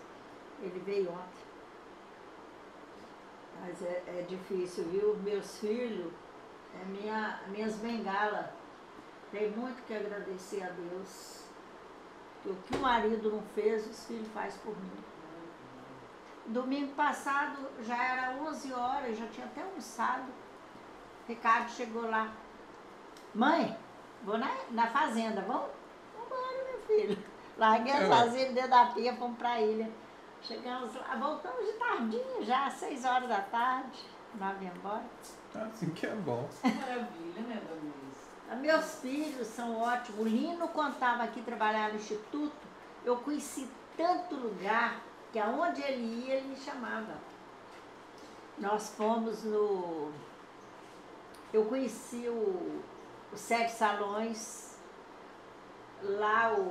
Ele veio ontem. Mas é, é difícil, viu? Meus filhos, é minha, minhas bengalas. Tem muito que agradecer a Deus. O que o marido não fez, os filhos faz por mim. Domingo passado já era 11 horas, já tinha até almoçado. Ricardo chegou lá. Mãe, vou na, na fazenda, vamos? Filho. Larguei a É. fazenda dentro da pia, fomos pra ilha. Chegamos lá, voltamos de tardinha já, às 6 horas da tarde. Nós viemos embora. Assim que é bom. Maravilha, né, Dona? Ah, Meus filhos são ótimos. O Lino, quando estava aqui trabalhando no Instituto, eu conheci tanto lugar que aonde ele ia, ele me chamava. Nós fomos no. Eu conheci o, os Sete Salões, lá o,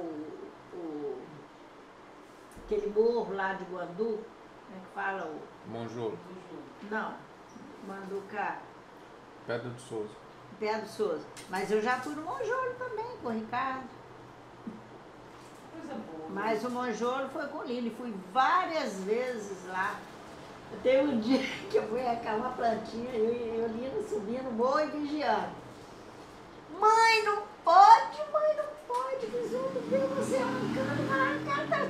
o aquele morro lá de Guandu, como é que fala o. Monjolo. Não, Manduca, Pedra do Souza. Pé do Souza. Mas eu já fui no Monjolo também, com o Ricardo. Coisa boa. Mas o Monjolo foi com o Lili, fui várias vezes lá. Tem um dia que eu fui arrancar uma plantinha, eu e o Lino subindo morro e vigiando. Mãe, não pode, mãe, não pode, vizinho ver você arrancando, arrancar.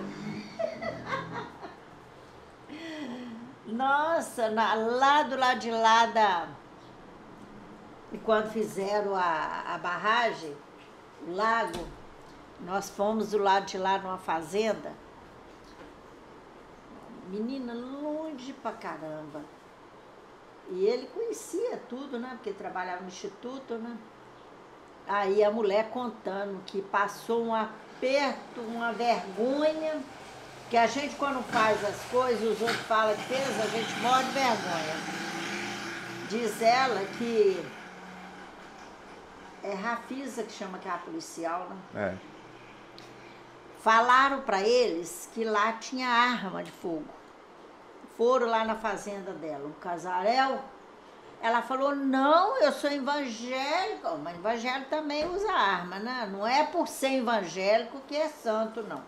Nossa, na- lá do lado de lá da. E quando fizeram a, a barragem, o lago, nós fomos do lado de lá numa fazenda. Menina, longe pra caramba. E ele conhecia tudo, né? Porque trabalhava no instituto, né? Aí a mulher contando que passou um aperto, uma vergonha, que a gente quando faz as coisas, os outros falam que fez, a gente morre de vergonha. Diz ela que é Rafisa que chama que é a policial, né? É. Falaram para eles que lá tinha arma de fogo. Foram lá na fazenda dela, um casarel. Ela falou: Não, eu sou evangélica. Mas evangélico também usa arma, né? Não é por ser evangélico que é santo, não.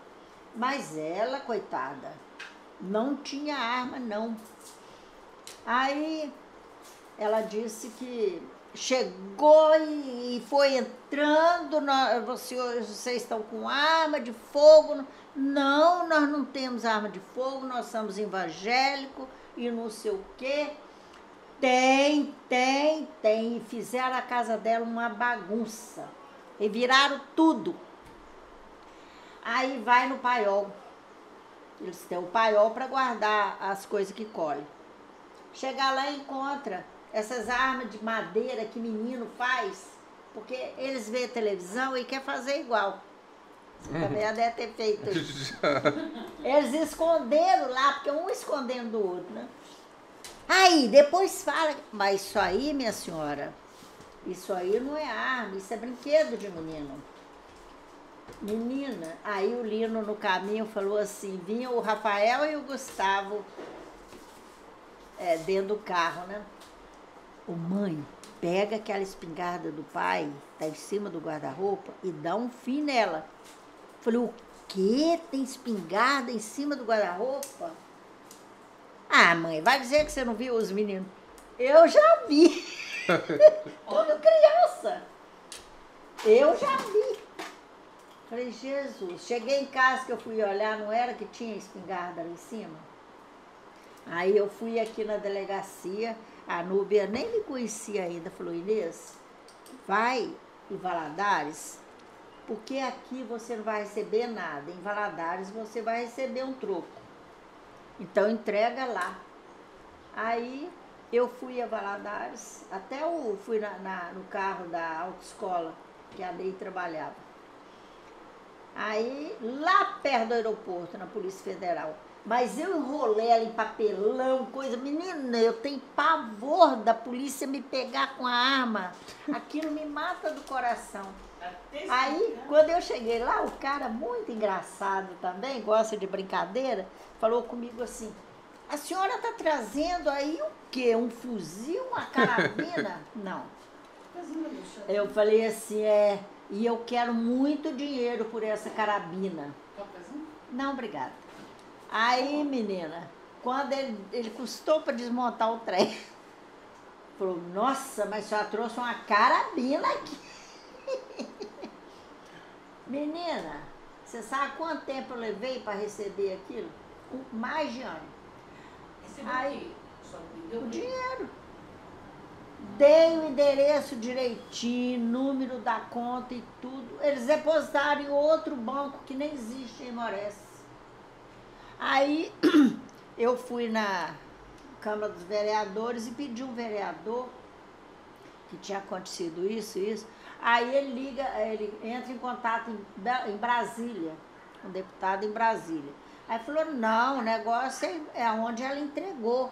Mas ela, coitada, não tinha arma, não. Aí ela disse que chegou e foi entrando, nós, você- vocês estão com arma de fogo. Não, nós não temos arma de fogo, nós somos evangélicos e não sei o quê. Tem, tem, tem. E fizeram a casa dela uma bagunça. E viraram tudo. Aí vai no paiol. Eles têm o paiol para guardar as coisas que colhem. Chegar lá e encontra essas armas de madeira que menino faz, porque eles vêem televisão e quer fazer igual. Você também já deve ter feito isso. Eles esconderam lá, porque um escondendo do outro, né? Aí, depois fala, mas isso aí, minha senhora, isso aí não é arma, isso é brinquedo de menino. Menina, aí o Lino no caminho falou assim, vinha o Rafael e o Gustavo é, dentro do carro, né? Ô mãe, pega aquela espingarda do pai, tá em cima do guarda-roupa, e dá um fim nela. Falei, o quê? Tem espingarda em cima do guarda-roupa? Ah, mãe, vai dizer que você não viu os meninos. Eu já vi. Quando criança. Eu já vi. Falei, Jesus. Cheguei em casa que eu fui olhar, não era que tinha espingarda lá em cima? Aí eu fui aqui na delegacia, a Núbia nem me conhecia ainda, falou, Inês, vai em Valadares, porque aqui você não vai receber nada. Em Valadares você vai receber um troco. Então entrega lá. Aí eu fui a Valadares, até eu fui na, na- no carro da autoescola, que a Lei trabalhava. Aí, lá perto do aeroporto, na Polícia Federal. Mas eu enrolei ela em papelão, coisa. Menina, eu tenho pavor da polícia me pegar com a arma. Aquilo me mata do coração. Aí, quando eu cheguei lá, o cara, muito engraçado também, gosta de brincadeira, falou comigo assim: A senhora está trazendo aí o quê? Um fuzil, uma carabina? Não. Eu falei assim: É, e eu quero muito dinheiro por essa carabina. Cafezinho? Não, obrigada. Aí, menina, quando ele, ele custou para desmontar o trem, falou: Nossa, mas a senhora trouxe uma carabina aqui. Menina, você sabe quanto tempo eu levei para receber aquilo? Mais de ano. Recebeu Ai. o dinheiro. Dei o endereço direitinho, número da conta e tudo. Eles depositaram em outro banco que nem existe em Mores. Aí eu fui na Câmara dos Vereadores e pedi um vereador que tinha acontecido isso e isso. Aí ele liga, ele entra em contato em, em Brasília, um deputado em Brasília. Aí falou, não, o negócio é, é onde ela entregou.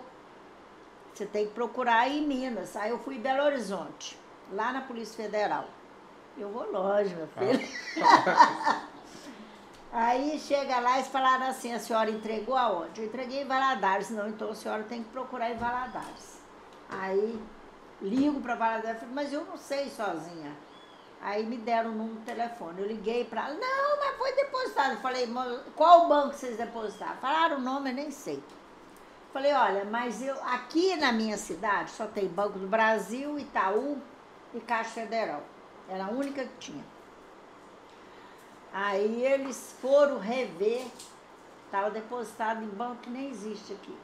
Você tem que procurar aí em Minas. Aí eu fui em Belo Horizonte, lá na Polícia Federal. Eu vou longe, meu filho. Aí chega lá e falaram assim, a senhora entregou aonde? Eu entreguei em Valadares, não, então a senhora tem que procurar em Valadares. Aí ligo para Valadares, mas eu não sei sozinha. Aí me deram o número do telefone, eu liguei para ela, não, mas foi depositado. Eu falei, "Mas qual banco vocês depositaram? Falaram o nome, eu nem sei. Falei, olha, mas eu aqui na minha cidade só tem Banco do Brasil, Itaú e Caixa Federal. Era a única que tinha. Aí eles foram rever, estava depositado em banco que nem existe aqui.